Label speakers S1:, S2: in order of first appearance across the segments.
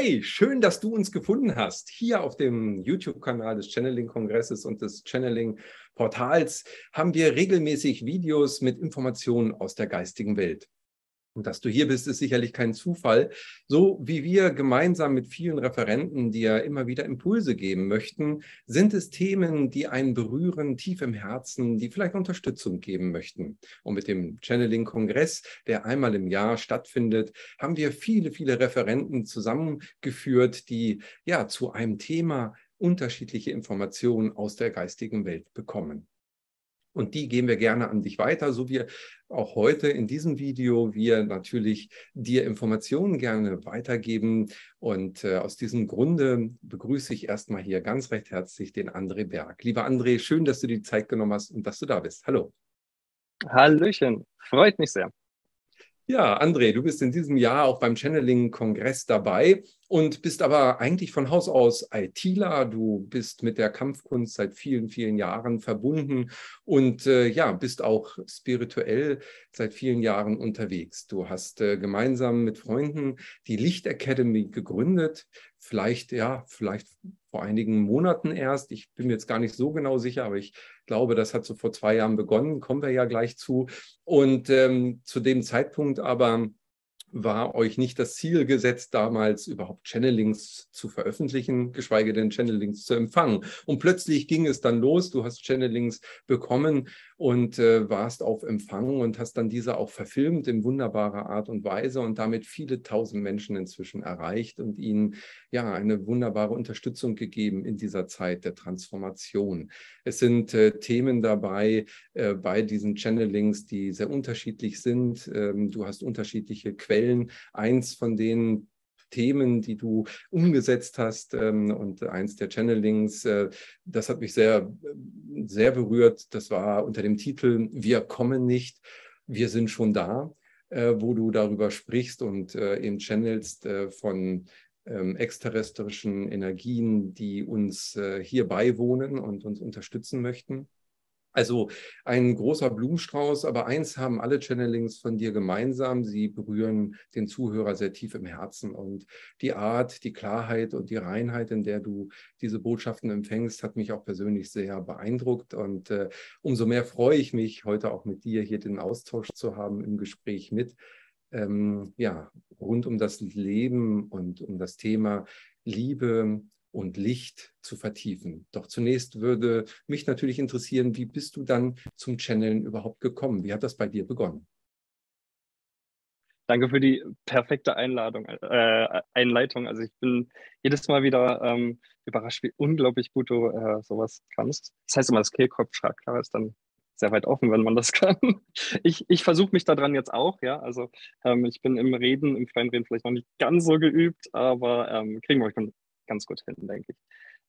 S1: Hey, schön, dass du uns gefunden hast. Hier auf dem YouTube-Kanal des Channeling-Kongresses und des Channeling-Portals haben wir regelmäßig Videos mit Informationen aus der geistigen Welt. Und dass du hier bist, ist sicherlich kein Zufall. So wie wir gemeinsam mit vielen Referenten dir immer wieder Impulse geben möchten, sind es Themen, die einen berühren, tief im Herzen, die vielleicht Unterstützung geben möchten. Und mit dem Channeling-Kongress, der einmal im Jahr stattfindet, haben wir viele, viele Referenten zusammengeführt, die ja zu einem Thema unterschiedliche Informationen aus der geistigen Welt bekommen. Und die geben wir gerne an dich weiter, so wie auch heute in diesem Video wir natürlich dir Informationen gerne weitergeben. Und äh, aus diesem Grunde begrüße ich erstmal hier ganz recht herzlich den André Berg. Lieber André, schön, dass du die Zeit genommen hast und dass du da bist. Hallo.
S2: Hallöchen, freut mich sehr.
S1: Ja, André, du bist in diesem Jahr auch beim Channeling-Kongress dabei und bist aber eigentlich von Haus aus ITler. Du bist mit der Kampfkunst seit vielen, vielen Jahren verbunden und äh, ja, bist auch spirituell seit vielen Jahren unterwegs. Du hast äh, gemeinsam mit Freunden die Licht Academy gegründet. Vielleicht, ja, vielleicht vor einigen Monaten erst. Ich bin mir jetzt gar nicht so genau sicher, aber ich glaube, das hat so vor zwei Jahren begonnen, kommen wir ja gleich zu. Und ähm, zu dem Zeitpunkt aber war euch nicht das Ziel gesetzt, damals überhaupt Channelings zu veröffentlichen, geschweige denn Channelings zu empfangen. Und plötzlich ging es dann los, du hast Channelings bekommen und äh, warst auf Empfang und hast dann diese auch verfilmt in wunderbarer Art und Weise und damit viele tausend Menschen inzwischen erreicht und ihnen ja eine wunderbare Unterstützung gegeben in dieser Zeit der Transformation. Es sind äh, Themen dabei äh, bei diesen Channelings, die sehr unterschiedlich sind. Ähm, du hast unterschiedliche Quellen. Eins von denen Themen, die du umgesetzt hast. Ähm, und eins der Channelings, äh, das hat mich sehr, sehr berührt. Das war unter dem Titel Wir kommen nicht, wir sind schon da, äh, wo du darüber sprichst und äh, eben channelst von ähm, exterrestrischen Energien, die uns hier beiwohnen und uns unterstützen möchten. Also ein großer Blumenstrauß, aber eins haben alle Channelings von dir gemeinsam. Sie berühren den Zuhörer sehr tief im Herzen. Und die Art, die Klarheit und die Reinheit, in der du diese Botschaften empfängst, hat mich auch persönlich sehr beeindruckt. Und äh, umso mehr freue ich mich, heute auch mit dir hier den Austausch zu haben im Gespräch mit. Ähm, ja, rund um das Leben und um das Thema Liebe, und Licht zu vertiefen. Doch zunächst würde mich natürlich interessieren, wie bist du dann zum Channeln überhaupt gekommen? Wie hat das bei dir begonnen?
S2: Danke für die perfekte Einladung, äh, Einleitung. Also ich bin jedes Mal wieder ähm, überrascht, wie unglaublich gut du äh, sowas kannst. Das heißt immer, das Kehlkopf-Chakra ist dann sehr weit offen, wenn man das kann. Ich, ich versuche mich daran jetzt auch, ja. Also ähm, ich bin im Reden, im freien Reden vielleicht noch nicht ganz so geübt, aber ähm, kriegen wir ganz gut hin, denke ich.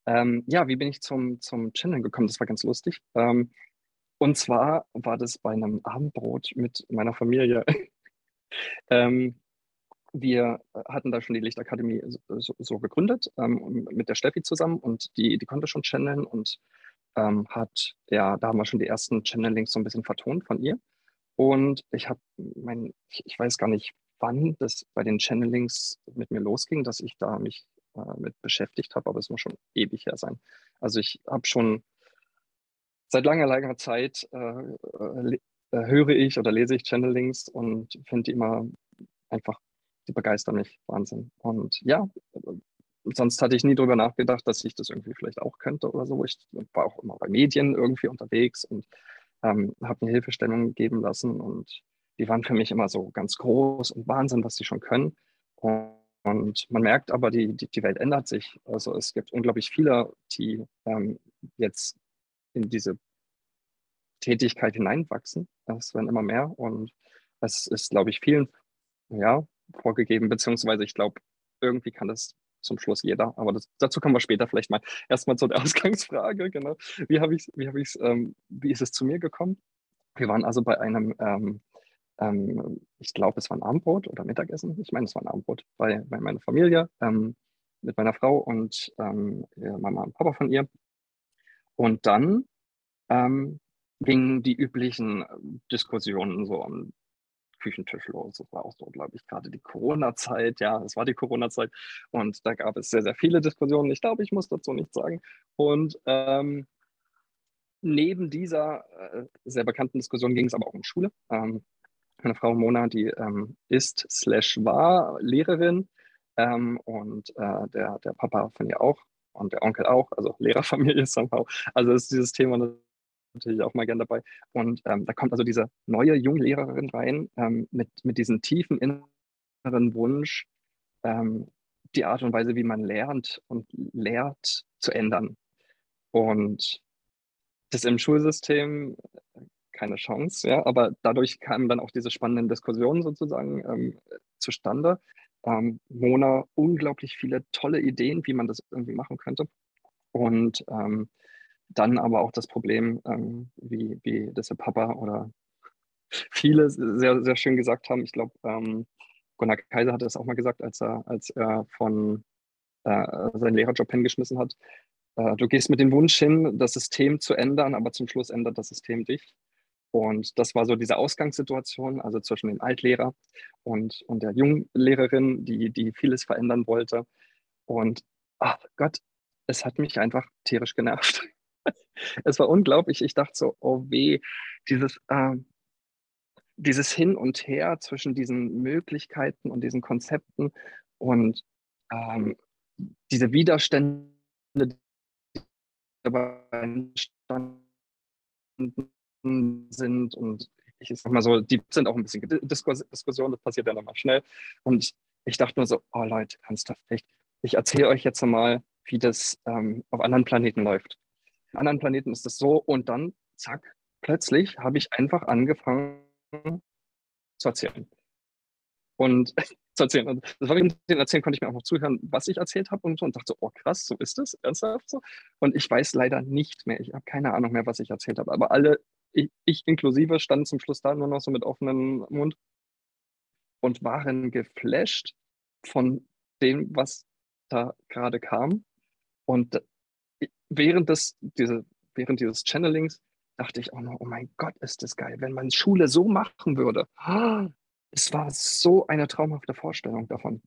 S2: Ähm, ja, wie bin ich zum, zum Channel gekommen? Das war ganz lustig. Ähm, und zwar war das bei einem Abendbrot mit meiner Familie. ähm, wir hatten da schon die Lichtakademie so, so gegründet, ähm, mit der Steffi zusammen und die, die konnte schon channeln und ähm, hat, ja, da haben wir schon die ersten Channelings so ein bisschen vertont von ihr. Und ich habe mein, ich, ich weiß gar nicht, wann das bei den Channelings mit mir losging, dass ich da mich äh, mit beschäftigt habe, aber es muss schon ewig her sein. Also ich habe schon seit langer, langer Zeit äh, äh, äh, höre ich oder lese ich Channelings und finde die immer einfach, die begeistern mich Wahnsinn. Und ja, sonst hatte ich nie darüber nachgedacht, dass ich das irgendwie vielleicht auch könnte oder so. Ich war auch immer bei Medien irgendwie unterwegs und ähm, habe mir Hilfestellungen geben lassen und die waren für mich immer so ganz groß und Wahnsinn, was sie schon können. Und und man merkt aber, die, die, die Welt ändert sich. Also es gibt unglaublich viele, die ähm, jetzt in diese Tätigkeit hineinwachsen. Es werden immer mehr und es ist, glaube ich, vielen ja, vorgegeben, beziehungsweise ich glaube, irgendwie kann das zum Schluss jeder. Aber das, dazu kommen wir später vielleicht mal. Erstmal zu der Ausgangsfrage, genau. Wie habe ich wie habe ich ähm, wie ist es zu mir gekommen? Wir waren also bei einem ähm, ähm, ich glaube, es war ein Abendbrot oder Mittagessen. Ich meine, es war ein Abendbrot bei, bei meiner Familie ähm, mit meiner Frau und ähm, Mama und Papa von ihr. Und dann ähm, gingen die üblichen Diskussionen so um Küchentisch los. Das war auch so, glaube ich, gerade die Corona-Zeit. Ja, es war die Corona-Zeit. Und da gab es sehr, sehr viele Diskussionen. Ich glaube, ich muss dazu nichts sagen. Und ähm, neben dieser äh, sehr bekannten Diskussion ging es aber auch um Schule. Ähm, meine Frau Mona, die ähm, ist slash war Lehrerin ähm, und äh, der, der Papa von ihr auch und der Onkel auch, also Lehrerfamilie somehow. Also ist dieses Thema natürlich auch mal gern dabei. Und ähm, da kommt also diese neue junge Lehrerin rein ähm, mit, mit diesem tiefen inneren Wunsch, ähm, die Art und Weise, wie man lernt und lehrt, zu ändern. Und das im Schulsystem keine Chance, ja, aber dadurch kamen dann auch diese spannenden Diskussionen sozusagen ähm, zustande. Ähm, Mona unglaublich viele tolle Ideen, wie man das irgendwie machen könnte. Und ähm, dann aber auch das Problem, ähm, wie, wie das Papa oder viele sehr, sehr schön gesagt haben. Ich glaube, ähm, Gunnar Kaiser hatte das auch mal gesagt, als er, als er von äh, seinen Lehrerjob hingeschmissen hat. Äh, du gehst mit dem Wunsch hin, das System zu ändern, aber zum Schluss ändert das System dich. Und das war so diese Ausgangssituation, also zwischen dem Altlehrer und, und der Junglehrerin, die, die vieles verändern wollte. Und ach Gott, es hat mich einfach tierisch genervt. es war unglaublich. Ich dachte so, oh weh, dieses, äh, dieses Hin und Her zwischen diesen Möglichkeiten und diesen Konzepten und ähm, diese Widerstände, die dabei entstanden sind und ich sag mal so, die sind auch ein bisschen Diskussion, das passiert ja nochmal schnell. Und ich, dachte nur so, oh Leute, ernsthaft, echt, ich erzähle euch jetzt mal, wie das ähm, auf anderen Planeten läuft. Auf anderen Planeten ist das so und dann, zack, plötzlich habe ich einfach angefangen zu erzählen. Und zu erzählen. Und das war den Erzählen konnte ich mir auch noch zuhören, was ich erzählt habe und so und dachte so, oh krass, so ist das, ernsthaft so. Und ich weiß leider nicht mehr, ich habe keine Ahnung mehr, was ich erzählt habe. Aber alle ich, ich inklusive standen zum Schluss da nur noch so mit offenem Mund und waren geflasht von dem, was da gerade kam. Und während, des, diese, während dieses Channelings dachte ich auch noch, oh mein Gott, ist das geil, wenn man Schule so machen würde. Es war so eine traumhafte Vorstellung davon.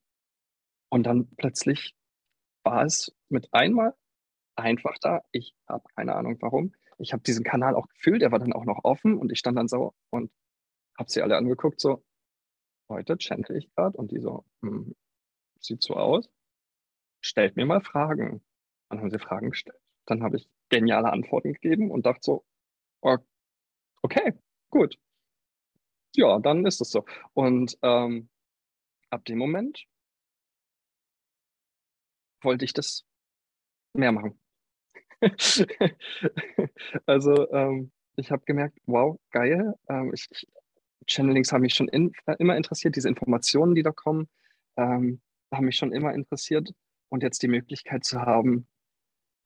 S2: Und dann plötzlich war es mit einmal einfach da. Ich habe keine Ahnung warum ich habe diesen Kanal auch gefüllt, der war dann auch noch offen und ich stand dann so und habe sie alle angeguckt, so, heute channel ich gerade und die so, hm, sieht so aus, stellt mir mal Fragen. Dann haben sie Fragen gestellt. Dann habe ich geniale Antworten gegeben und dachte so, okay, gut. Ja, dann ist es so. Und ähm, ab dem Moment wollte ich das mehr machen. also ähm, ich habe gemerkt, wow, geil. Ähm, ich, Channelings haben mich schon in, äh, immer interessiert, diese Informationen, die da kommen, ähm, haben mich schon immer interessiert. Und jetzt die Möglichkeit zu haben,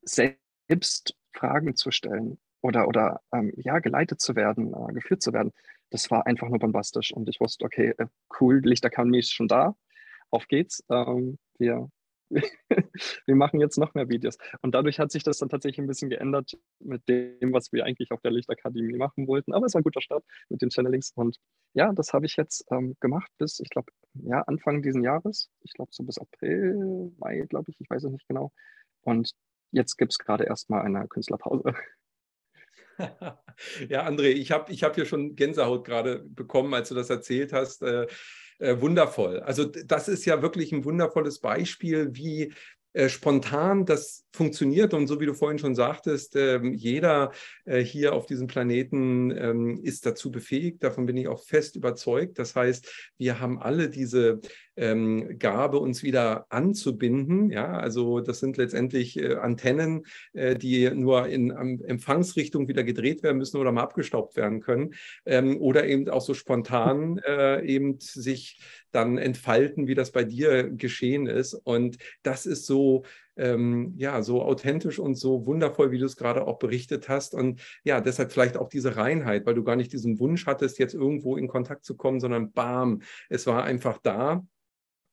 S2: selbst Fragen zu stellen oder, oder ähm, ja, geleitet zu werden, äh, geführt zu werden, das war einfach nur bombastisch. Und ich wusste, okay, äh, cool, Lichterkammer ist schon da. Auf geht's. Ähm, wir wir machen jetzt noch mehr Videos. Und dadurch hat sich das dann tatsächlich ein bisschen geändert mit dem, was wir eigentlich auf der Lichtakademie machen wollten. Aber es war ein guter Start mit den Channelings. Und ja, das habe ich jetzt ähm, gemacht bis, ich glaube, ja, Anfang diesen Jahres. Ich glaube, so bis April, Mai, glaube ich, ich weiß es nicht genau. Und jetzt gibt es gerade erstmal eine Künstlerpause.
S1: ja, André, ich habe ich hab hier schon Gänsehaut gerade bekommen, als du das erzählt hast. Äh, äh, wundervoll. Also das ist ja wirklich ein wundervolles Beispiel, wie äh, spontan das funktioniert. Und so wie du vorhin schon sagtest, äh, jeder äh, hier auf diesem Planeten ähm, ist dazu befähigt. Davon bin ich auch fest überzeugt. Das heißt, wir haben alle diese ähm, Gabe, uns wieder anzubinden. Ja, also das sind letztendlich äh, Antennen, äh, die nur in Empfangsrichtung wieder gedreht werden müssen oder mal abgestaubt werden können. Ähm, oder eben auch so spontan eben sich dann entfalten, wie das bei dir geschehen ist. Und das ist so, ähm, ja, so authentisch und so wundervoll, wie du es gerade auch berichtet hast. Und ja, deshalb vielleicht auch diese Reinheit, weil du gar nicht diesen Wunsch hattest, jetzt irgendwo in Kontakt zu kommen, sondern bam, es war einfach da.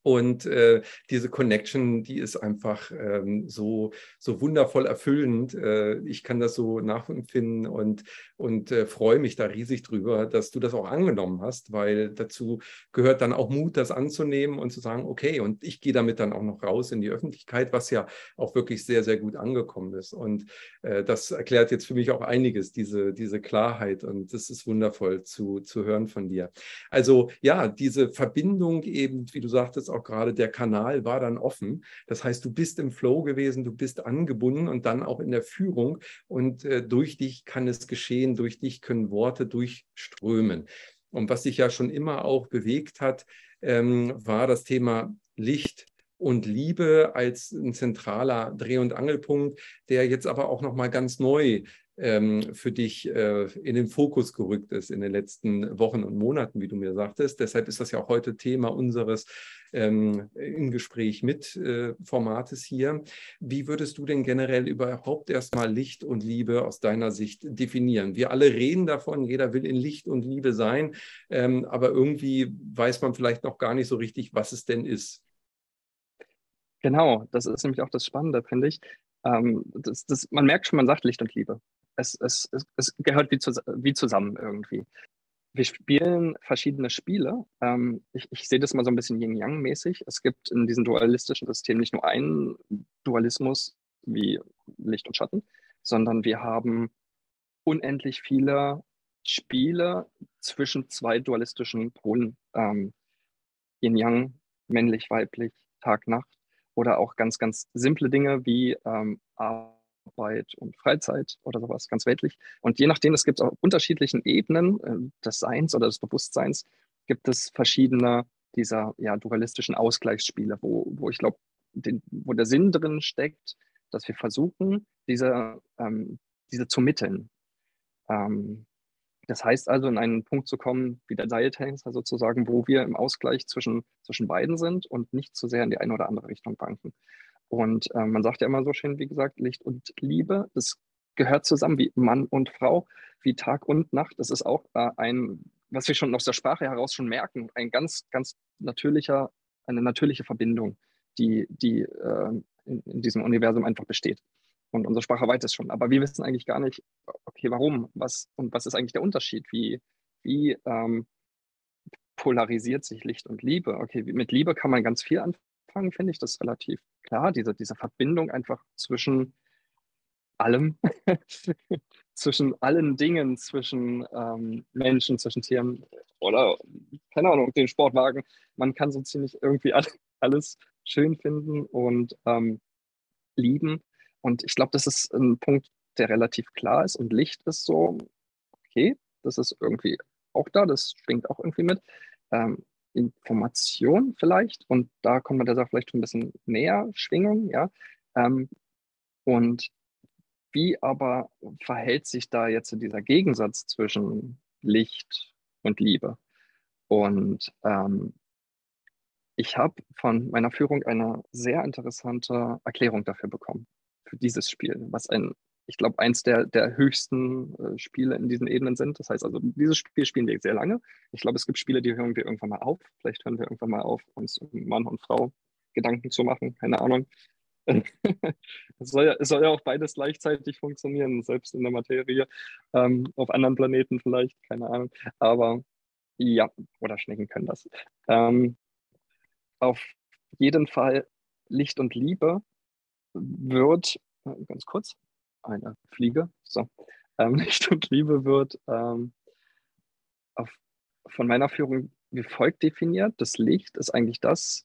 S1: Und äh, diese Connection, die ist einfach ähm, so, so wundervoll erfüllend. Äh, ich kann das so nachempfinden und, und äh, freue mich da riesig drüber, dass du das auch angenommen hast, weil dazu gehört dann auch Mut, das anzunehmen und zu sagen, okay, und ich gehe damit dann auch noch raus in die Öffentlichkeit, was ja auch wirklich sehr, sehr gut angekommen ist. Und äh, das erklärt jetzt für mich auch einiges, diese, diese Klarheit. Und das ist wundervoll zu, zu hören von dir. Also ja, diese Verbindung eben, wie du sagtest, auch gerade der Kanal war dann offen. Das heißt, du bist im Flow gewesen, du bist angebunden und dann auch in der Führung und äh, durch dich kann es geschehen, durch dich können Worte durchströmen. Und was sich ja schon immer auch bewegt hat, ähm, war das Thema Licht und Liebe als ein zentraler Dreh- und Angelpunkt, der jetzt aber auch noch mal ganz neu für dich äh, in den Fokus gerückt ist in den letzten Wochen und Monaten, wie du mir sagtest. Deshalb ist das ja auch heute Thema unseres ähm, im Gespräch mit äh, Formates hier. Wie würdest du denn generell überhaupt erstmal Licht und Liebe aus deiner Sicht definieren? Wir alle reden davon, jeder will in Licht und Liebe sein, ähm, aber irgendwie weiß man vielleicht noch gar nicht so richtig, was es denn ist.
S2: Genau, das ist nämlich auch das Spannende, finde ich. Ähm, das, das, man merkt schon, man sagt Licht und Liebe es, es, es, es gehört wie, wie zusammen irgendwie. Wir spielen verschiedene Spiele. Ähm, ich, ich sehe das mal so ein bisschen Yin-Yang-mäßig. Es gibt in diesem dualistischen System nicht nur einen Dualismus wie Licht und Schatten, sondern wir haben unendlich viele Spiele zwischen zwei dualistischen Polen. Ähm, Yin-Yang, männlich, weiblich, Tag, Nacht. Oder auch ganz, ganz simple Dinge wie ähm, Arbeit und Freizeit oder sowas, ganz weltlich. Und je nachdem, es gibt auf unterschiedlichen Ebenen äh, des Seins oder des Bewusstseins, gibt es verschiedene dieser ja, dualistischen Ausgleichsspiele, wo, wo ich glaube, wo der Sinn drin steckt, dass wir versuchen, diese, ähm, diese zu mitteln. Ähm, das heißt also, in einen Punkt zu kommen, wie der Seiltänzer sozusagen, wo wir im Ausgleich zwischen, zwischen beiden sind und nicht zu sehr in die eine oder andere Richtung banken. Und äh, man sagt ja immer so schön, wie gesagt, Licht und Liebe, das gehört zusammen wie Mann und Frau, wie Tag und Nacht. Das ist auch äh, ein, was wir schon aus der Sprache heraus schon merken, ein ganz, ganz natürlicher, eine natürliche Verbindung, die, die äh, in, in, diesem Universum einfach besteht. Und unsere Sprache weiß es schon. Aber wir wissen eigentlich gar nicht, okay, warum, was und was ist eigentlich der Unterschied? Wie, wie ähm, polarisiert sich Licht und Liebe? Okay, mit Liebe kann man ganz viel anfangen Anfang finde ich das relativ klar, diese, diese Verbindung einfach zwischen allem, zwischen allen Dingen, zwischen ähm, Menschen, zwischen Tieren oder, keine Ahnung, den Sportwagen. Man kann so ziemlich irgendwie alles schön finden und ähm, lieben. Und ich glaube, das ist ein Punkt, der relativ klar ist. Und Licht ist so, okay, das ist irgendwie auch da, das schwingt auch irgendwie mit. Ähm, Information vielleicht und da kommt man der Sache vielleicht schon ein bisschen näher, Schwingung, ja. Ähm, und wie aber verhält sich da jetzt dieser Gegensatz zwischen Licht und Liebe? Und ähm, ich habe von meiner Führung eine sehr interessante Erklärung dafür bekommen, für dieses Spiel, was ein ich glaube, eins der, der höchsten äh, Spiele in diesen Ebenen sind. Das heißt also, dieses Spiel spielen wir sehr lange. Ich glaube, es gibt Spiele, die hören wir irgendwann mal auf. Vielleicht hören wir irgendwann mal auf, uns um Mann und Frau Gedanken zu machen. Keine Ahnung. es, soll ja, es soll ja auch beides gleichzeitig funktionieren, selbst in der Materie. Ähm, auf anderen Planeten vielleicht, keine Ahnung. Aber ja, oder Schnecken können das. Ähm, auf jeden Fall Licht und Liebe wird, äh, ganz kurz, eine Fliege. So. Ähm, Licht und Liebe wird ähm, auf, von meiner Führung wie folgt definiert. Das Licht ist eigentlich das,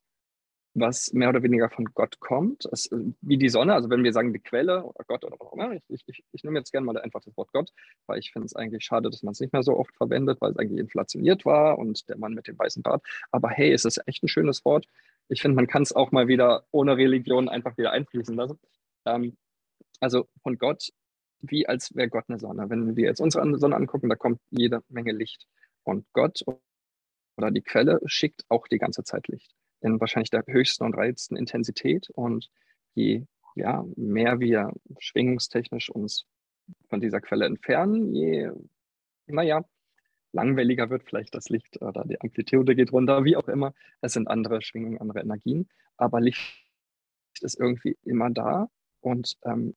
S2: was mehr oder weniger von Gott kommt, es, wie die Sonne, also wenn wir sagen die Quelle oder Gott oder was auch immer, ich, ich, ich nehme jetzt gerne mal einfach das Wort Gott, weil ich finde es eigentlich schade, dass man es nicht mehr so oft verwendet, weil es eigentlich inflationiert war und der Mann mit dem weißen Bart. Aber hey, es ist echt ein schönes Wort. Ich finde, man kann es auch mal wieder ohne Religion einfach wieder einfließen lassen. Ähm, also von Gott, wie als wäre Gott eine Sonne. Wenn wir jetzt unsere Sonne angucken, da kommt jede Menge Licht. Und Gott oder die Quelle schickt auch die ganze Zeit Licht. In wahrscheinlich der höchsten und reichsten Intensität. Und je ja, mehr wir schwingungstechnisch uns von dieser Quelle entfernen, je, naja, langweiliger wird, vielleicht das Licht oder die Amplitude geht runter, wie auch immer. Es sind andere Schwingungen, andere Energien, aber Licht ist irgendwie immer da und ähm,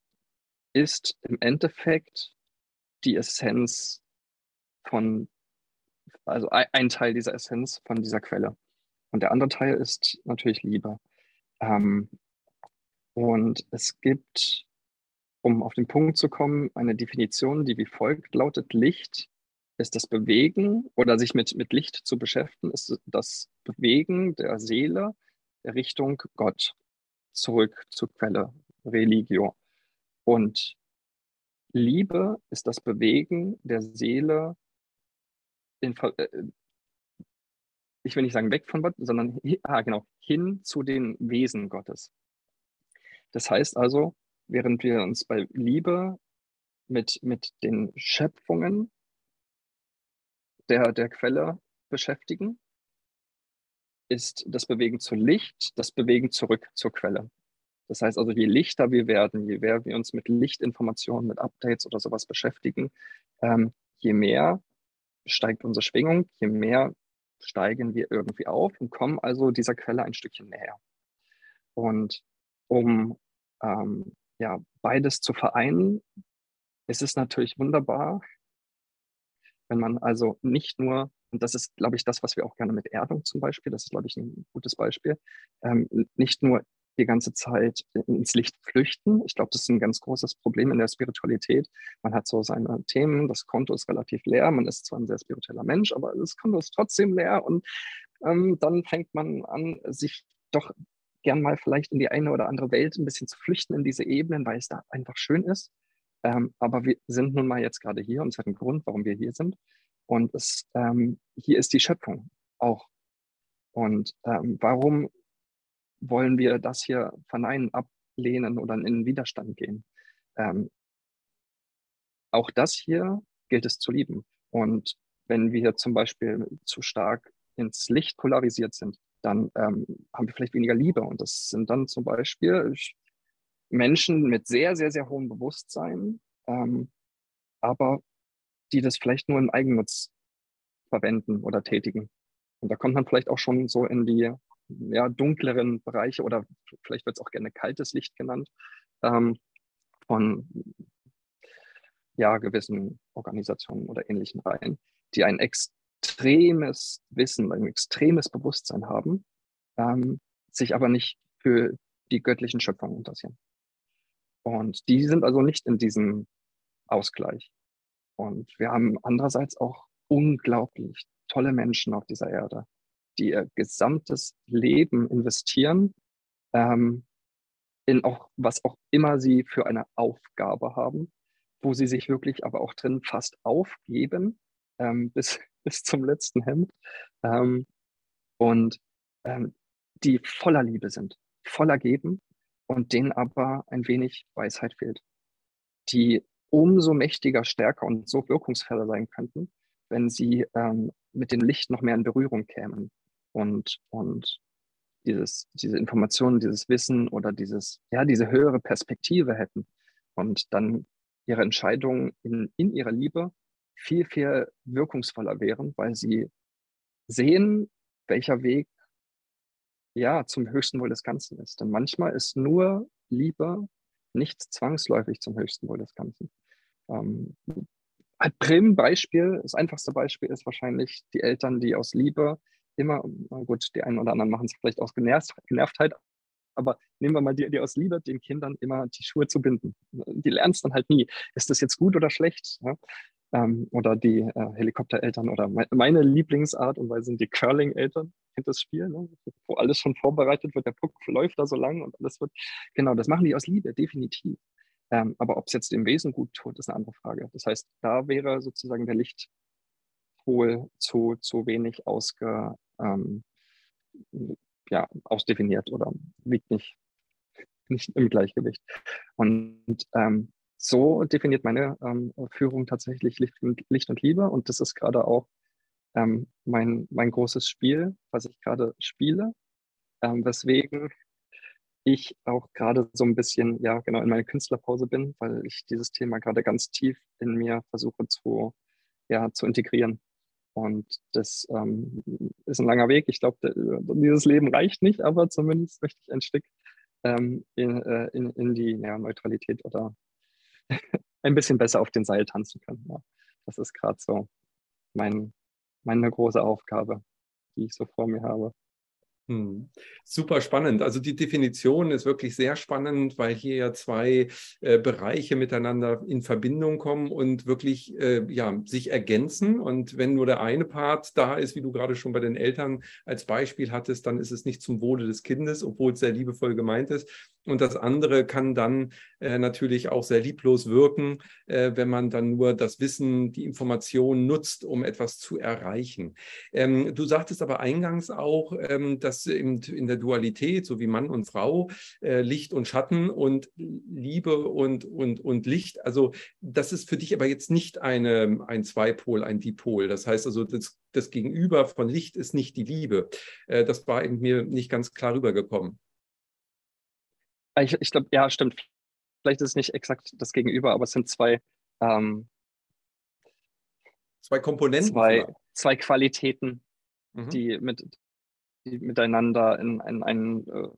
S2: ist im Endeffekt die Essenz von, also ein Teil dieser Essenz von dieser Quelle. Und der andere Teil ist natürlich Liebe. Ähm, und es gibt, um auf den Punkt zu kommen, eine Definition, die wie folgt lautet, Licht ist das Bewegen oder sich mit, mit Licht zu beschäftigen, ist das Bewegen der Seele Richtung Gott, zurück zur Quelle, Religio. Und Liebe ist das Bewegen der Seele in, äh, ich will nicht sagen weg von Gott, sondern ah, genau, hin zu den Wesen Gottes. Das heißt also, während wir uns bei Liebe mit, mit den Schöpfungen der, der Quelle beschäftigen, ist das Bewegen zu Licht, das Bewegen zurück zur Quelle. Das heißt also, je lichter wir werden, je mehr wir uns mit Lichtinformationen, mit Updates oder sowas beschäftigen, ähm, je mehr steigt unsere Schwingung, je mehr steigen wir irgendwie auf und kommen also dieser Quelle ein Stückchen näher. Und um ähm, ja, beides zu vereinen, ist es natürlich wunderbar, wenn man also nicht nur, und das ist, glaube ich, das, was wir auch gerne mit Erdung zum Beispiel, das ist, glaube ich, ein gutes Beispiel, ähm, nicht nur die ganze Zeit ins Licht flüchten. Ich glaube, das ist ein ganz großes Problem in der Spiritualität. Man hat so seine Themen, das Konto ist relativ leer, man ist zwar ein sehr spiritueller Mensch, aber das Konto ist trotzdem leer und ähm, dann fängt man an, sich doch gern mal vielleicht in die eine oder andere Welt ein bisschen zu flüchten in diese Ebenen, weil es da einfach schön ist. Ähm, aber wir sind nun mal jetzt gerade hier und es hat einen Grund, warum wir hier sind. Und es, ähm, hier ist die Schöpfung auch. Und ähm, warum wollen wir das hier verneinen, ablehnen oder in den Widerstand gehen? Ähm, auch das hier gilt es zu lieben. Und wenn wir zum Beispiel zu stark ins Licht polarisiert sind, dann ähm, haben wir vielleicht weniger Liebe. Und das sind dann zum Beispiel Menschen mit sehr, sehr, sehr hohem Bewusstsein, ähm, aber die das vielleicht nur im Eigennutz verwenden oder tätigen. Und da kommt man vielleicht auch schon so in die ja, dunkleren Bereiche oder vielleicht wird es auch gerne kaltes Licht genannt, ähm, von ja, gewissen Organisationen oder ähnlichen Reihen, die ein extremes Wissen, ein extremes Bewusstsein haben, ähm, sich aber nicht für die göttlichen Schöpfungen interessieren. Und die sind also nicht in diesem Ausgleich. Und wir haben andererseits auch unglaublich tolle Menschen auf dieser Erde, die ihr gesamtes Leben investieren ähm, in auch was auch immer sie für eine Aufgabe haben, wo sie sich wirklich aber auch drin fast aufgeben ähm, bis, bis zum letzten Hemd ähm, und ähm, die voller Liebe sind, voller Geben und denen aber ein wenig Weisheit fehlt, die umso mächtiger, stärker und so wirkungsvoller sein könnten, wenn sie ähm, mit dem Licht noch mehr in Berührung kämen und, und dieses, diese Informationen, dieses Wissen oder dieses, ja, diese höhere Perspektive hätten und dann ihre Entscheidungen in, in ihrer Liebe viel, viel wirkungsvoller wären, weil sie sehen, welcher Weg ja zum höchsten Wohl des Ganzen ist. Denn manchmal ist nur Liebe nicht zwangsläufig zum höchsten Wohl des Ganzen. Ähm, ein Prim-Beispiel, das einfachste Beispiel ist wahrscheinlich die Eltern, die aus Liebe immer, gut, die einen oder anderen machen es vielleicht aus Genervt, Genervtheit, aber nehmen wir mal die, die aus Liebe, den Kindern immer die Schuhe zu binden. Die lernen es dann halt nie. Ist das jetzt gut oder schlecht? Ja? Ähm, oder die äh, Helikoptereltern oder me meine Lieblingsart und weil sind die Curling-Eltern, kennt das Spiel, ne? wo alles schon vorbereitet wird, der Puck läuft da so lang und alles wird, genau, das machen die aus Liebe, definitiv. Ähm, aber ob es jetzt dem Wesen gut tut, ist eine andere Frage. Das heißt, da wäre sozusagen der Lichtpol zu, zu wenig ausge, ähm, ja, ausdefiniert oder liegt nicht, nicht im Gleichgewicht. Und ähm, so definiert meine ähm, Führung tatsächlich Licht und, Licht und Liebe. Und das ist gerade auch ähm, mein, mein großes Spiel, was ich gerade spiele. Ähm, weswegen ich auch gerade so ein bisschen, ja, genau in meiner Künstlerpause bin, weil ich dieses Thema gerade ganz tief in mir versuche zu, ja, zu integrieren. Und das ähm, ist ein langer Weg. Ich glaube, dieses Leben reicht nicht, aber zumindest möchte ich ein Stück ähm, in, äh, in, in, die ja, Neutralität oder ein bisschen besser auf den Seil tanzen können. Ja. Das ist gerade so mein, meine große Aufgabe, die ich so vor mir habe.
S1: Hm. Super spannend. Also die Definition ist wirklich sehr spannend, weil hier ja zwei äh, Bereiche miteinander in Verbindung kommen und wirklich äh, ja, sich ergänzen. Und wenn nur der eine Part da ist, wie du gerade schon bei den Eltern als Beispiel hattest, dann ist es nicht zum Wohle des Kindes, obwohl es sehr liebevoll gemeint ist. Und das andere kann dann äh, natürlich auch sehr lieblos wirken, äh, wenn man dann nur das Wissen, die Information nutzt, um etwas zu erreichen. Ähm, du sagtest aber eingangs auch, ähm, dass in, in der Dualität, so wie Mann und Frau, äh, Licht und Schatten und Liebe und, und, und Licht, also das ist für dich aber jetzt nicht eine, ein Zweipol, ein Dipol. Das heißt also, das, das Gegenüber von Licht ist nicht die Liebe. Äh, das war eben mir nicht ganz klar rübergekommen.
S2: Ich, ich glaube, ja, stimmt. Vielleicht ist es nicht exakt das Gegenüber, aber es sind zwei, ähm,
S1: zwei Komponenten.
S2: Zwei, zwei Qualitäten, mhm. die, mit, die miteinander in, in einen äh,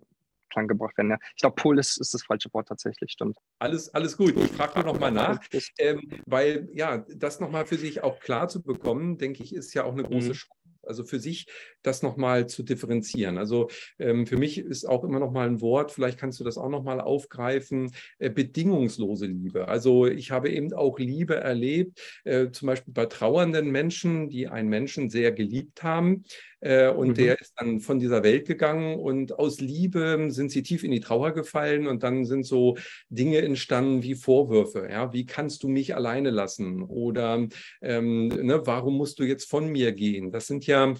S2: Klang gebracht werden. Ja. Ich glaube, Pol ist, ist das falsche Wort tatsächlich, stimmt.
S1: Alles, alles gut. Ich frage nur nochmal nach, ähm, weil ja, das nochmal für sich auch klar zu bekommen, denke ich, ist ja auch eine große mhm. Chance also für sich das nochmal zu differenzieren. Also ähm, für mich ist auch immer nochmal ein Wort, vielleicht kannst du das auch nochmal aufgreifen, äh, bedingungslose Liebe. Also ich habe eben auch Liebe erlebt, äh, zum Beispiel bei trauernden Menschen, die einen Menschen sehr geliebt haben äh, und mhm. der ist dann von dieser Welt gegangen und aus Liebe sind sie tief in die Trauer gefallen und dann sind so Dinge entstanden wie Vorwürfe. Ja, wie kannst du mich alleine lassen? Oder ähm, ne, warum musst du jetzt von mir gehen? Das sind ja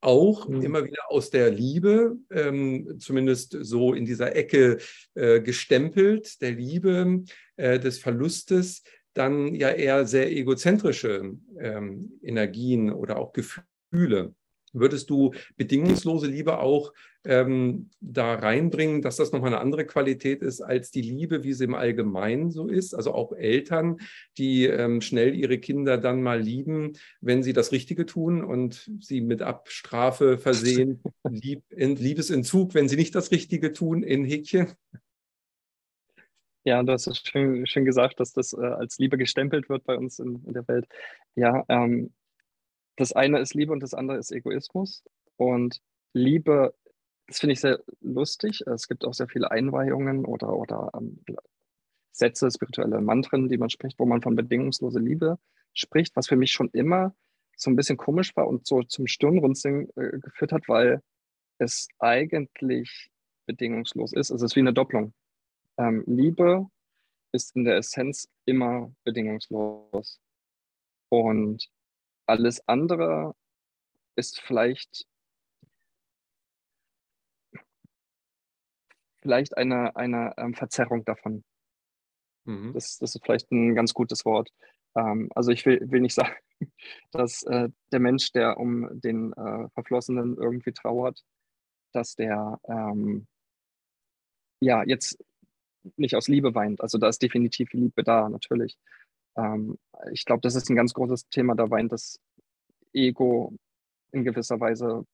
S1: auch mhm. immer wieder aus der Liebe, ähm, zumindest so in dieser Ecke äh, gestempelt, der Liebe, äh, des Verlustes, dann ja eher sehr egozentrische ähm, Energien oder auch Gefühle. Würdest du bedingungslose Liebe auch ähm, da reinbringen, dass das nochmal eine andere Qualität ist als die Liebe, wie sie im Allgemeinen so ist? Also auch Eltern, die ähm, schnell ihre Kinder dann mal lieben, wenn sie das Richtige tun und sie mit Abstrafe versehen, Lieb, Liebesentzug, wenn sie nicht das Richtige tun, in Häkchen?
S2: Ja, du hast es schön, schön gesagt, dass das äh, als Liebe gestempelt wird bei uns in, in der Welt. Ja, ähm, das eine ist Liebe und das andere ist Egoismus. Und Liebe, das finde ich sehr lustig. Es gibt auch sehr viele Einweihungen oder, oder ähm, Sätze, spirituelle Mantren, die man spricht, wo man von bedingungsloser Liebe spricht, was für mich schon immer so ein bisschen komisch war und so zum Stirnrunzeln äh, geführt hat, weil es eigentlich bedingungslos ist. Es ist wie eine Doppelung. Ähm, Liebe ist in der Essenz immer bedingungslos. Und alles andere ist vielleicht, vielleicht eine, eine ähm, Verzerrung davon. Mhm. Das, das ist vielleicht ein ganz gutes Wort. Ähm, also ich will, will nicht sagen, dass äh, der Mensch, der um den äh, Verflossenen irgendwie trauert, dass der ähm, ja jetzt nicht aus Liebe weint. Also da ist definitiv Liebe da, natürlich. Ähm, ich glaube, das ist ein ganz großes Thema. Da weint das Ego in gewisser Weise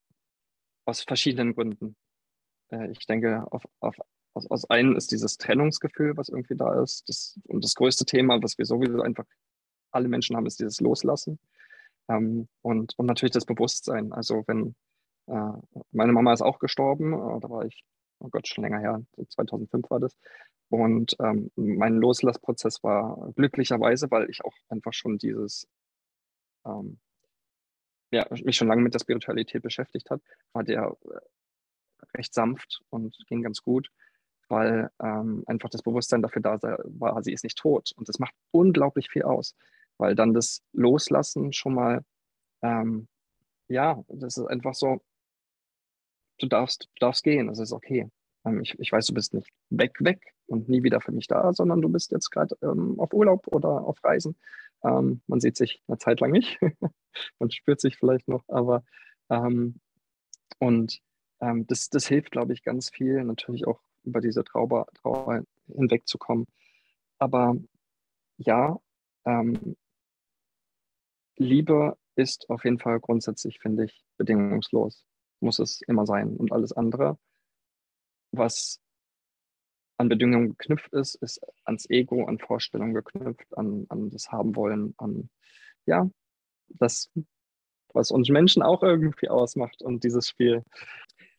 S2: aus verschiedenen Gründen. Äh, ich denke, auf, auf, aus, aus einem ist dieses Trennungsgefühl, was irgendwie da ist. Das, und das größte Thema, was wir sowieso einfach alle Menschen haben, ist dieses Loslassen. Ähm, und, und natürlich das Bewusstsein. Also wenn äh, meine Mama ist auch gestorben, äh, da war ich, oh Gott, schon länger her, 2005 war das. Und ähm, mein Loslassprozess war glücklicherweise, weil ich auch einfach schon dieses, ähm, ja, mich schon lange mit der Spiritualität beschäftigt hat, war der äh, recht sanft und ging ganz gut, weil ähm, einfach das Bewusstsein dafür da war, sie ist nicht tot. Und das macht unglaublich viel aus, weil dann das Loslassen schon mal, ähm, ja, das ist einfach so, du darfst, du darfst gehen, das ist okay. Ähm, ich, ich weiß, du bist nicht weg, weg und nie wieder für mich da, sondern du bist jetzt gerade ähm, auf Urlaub oder auf Reisen. Ähm, man sieht sich eine Zeit lang nicht, man spürt sich vielleicht noch, aber ähm, und ähm, das, das hilft, glaube ich, ganz viel, natürlich auch über diese Trauer, Trauer hinwegzukommen. Aber ja, ähm, Liebe ist auf jeden Fall grundsätzlich, finde ich, bedingungslos. Muss es immer sein. Und alles andere, was an Bedingungen geknüpft ist, ist ans Ego, an Vorstellungen geknüpft, an, an das Haben wollen, an ja, das, was uns Menschen auch irgendwie ausmacht und dieses Spiel.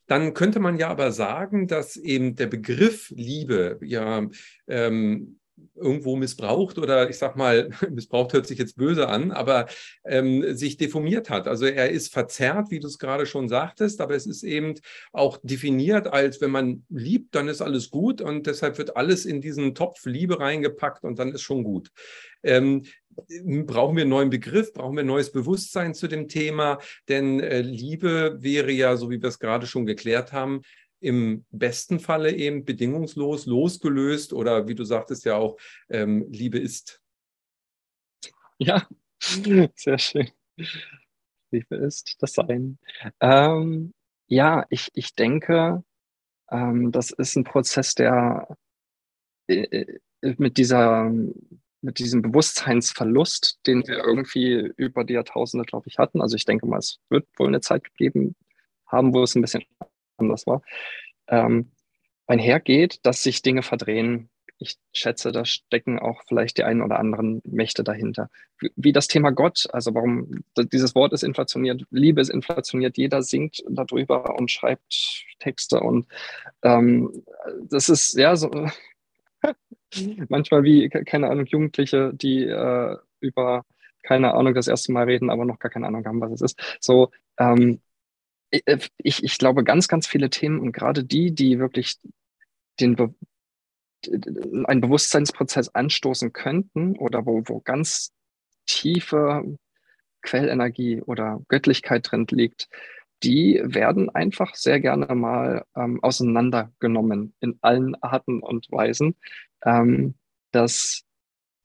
S1: Dann könnte man ja aber sagen, dass eben der Begriff Liebe ja ähm, irgendwo missbraucht oder ich sag mal, missbraucht hört sich jetzt böse an, aber ähm, sich deformiert hat. Also er ist verzerrt, wie du es gerade schon sagtest, aber es ist eben auch definiert als, wenn man liebt, dann ist alles gut und deshalb wird alles in diesen Topf Liebe reingepackt und dann ist schon gut. Ähm, brauchen wir einen neuen Begriff, brauchen wir ein neues Bewusstsein zu dem Thema, denn äh, Liebe wäre ja, so wie wir es gerade schon geklärt haben, im besten Falle eben bedingungslos, losgelöst oder wie du sagtest ja auch, ähm, Liebe ist.
S2: Ja, sehr schön. Liebe ist das Sein. Ähm, ja, ich, ich denke, ähm, das ist ein Prozess, der äh, äh mit dieser mit diesem Bewusstseinsverlust, den wir irgendwie über die Jahrtausende, glaube ich, hatten. Also ich denke mal, es wird wohl eine Zeit gegeben haben, wo es ein bisschen anders war, ähm, einhergeht, dass sich Dinge verdrehen. Ich schätze, da stecken auch vielleicht die einen oder anderen Mächte dahinter. Wie, wie das Thema Gott, also warum dieses Wort ist inflationiert, Liebe ist inflationiert, jeder singt darüber und schreibt Texte und ähm, das ist ja so manchmal wie, keine Ahnung, Jugendliche, die äh, über, keine Ahnung, das erste Mal reden, aber noch gar keine Ahnung haben, was es ist. So, ähm, äh, ich, ich glaube, ganz, ganz viele Themen und gerade die, die wirklich den Be einen Bewusstseinsprozess anstoßen könnten oder wo, wo ganz tiefe Quellenergie oder Göttlichkeit drin liegt, die werden einfach sehr gerne mal ähm, auseinandergenommen in allen Arten und Weisen, ähm, dass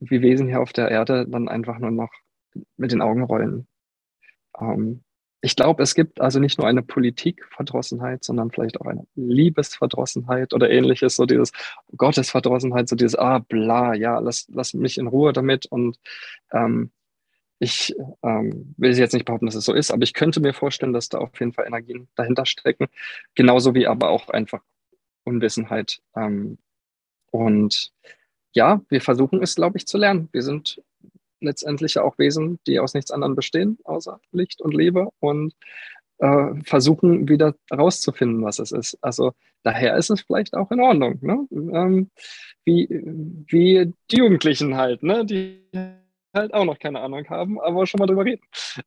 S2: wir Wesen hier auf der Erde dann einfach nur noch mit den Augen rollen. Ähm, ich glaube, es gibt also nicht nur eine Politikverdrossenheit, sondern vielleicht auch eine Liebesverdrossenheit oder ähnliches, so dieses Gottesverdrossenheit, so dieses, ah, bla, ja, lass, lass mich in Ruhe damit. Und ähm, ich ähm, will jetzt nicht behaupten, dass es so ist, aber ich könnte mir vorstellen, dass da auf jeden Fall Energien dahinter stecken. Genauso wie aber auch einfach Unwissenheit. Ähm, und ja, wir versuchen es, glaube ich, zu lernen. Wir sind letztendlich auch Wesen, die aus nichts anderem bestehen, außer Licht und Liebe und äh, versuchen wieder herauszufinden, was es ist. Also daher ist es vielleicht auch in Ordnung, ne? Ähm, wie, wie die Jugendlichen halt, ne? die halt auch noch keine Ahnung haben, aber schon mal drüber reden.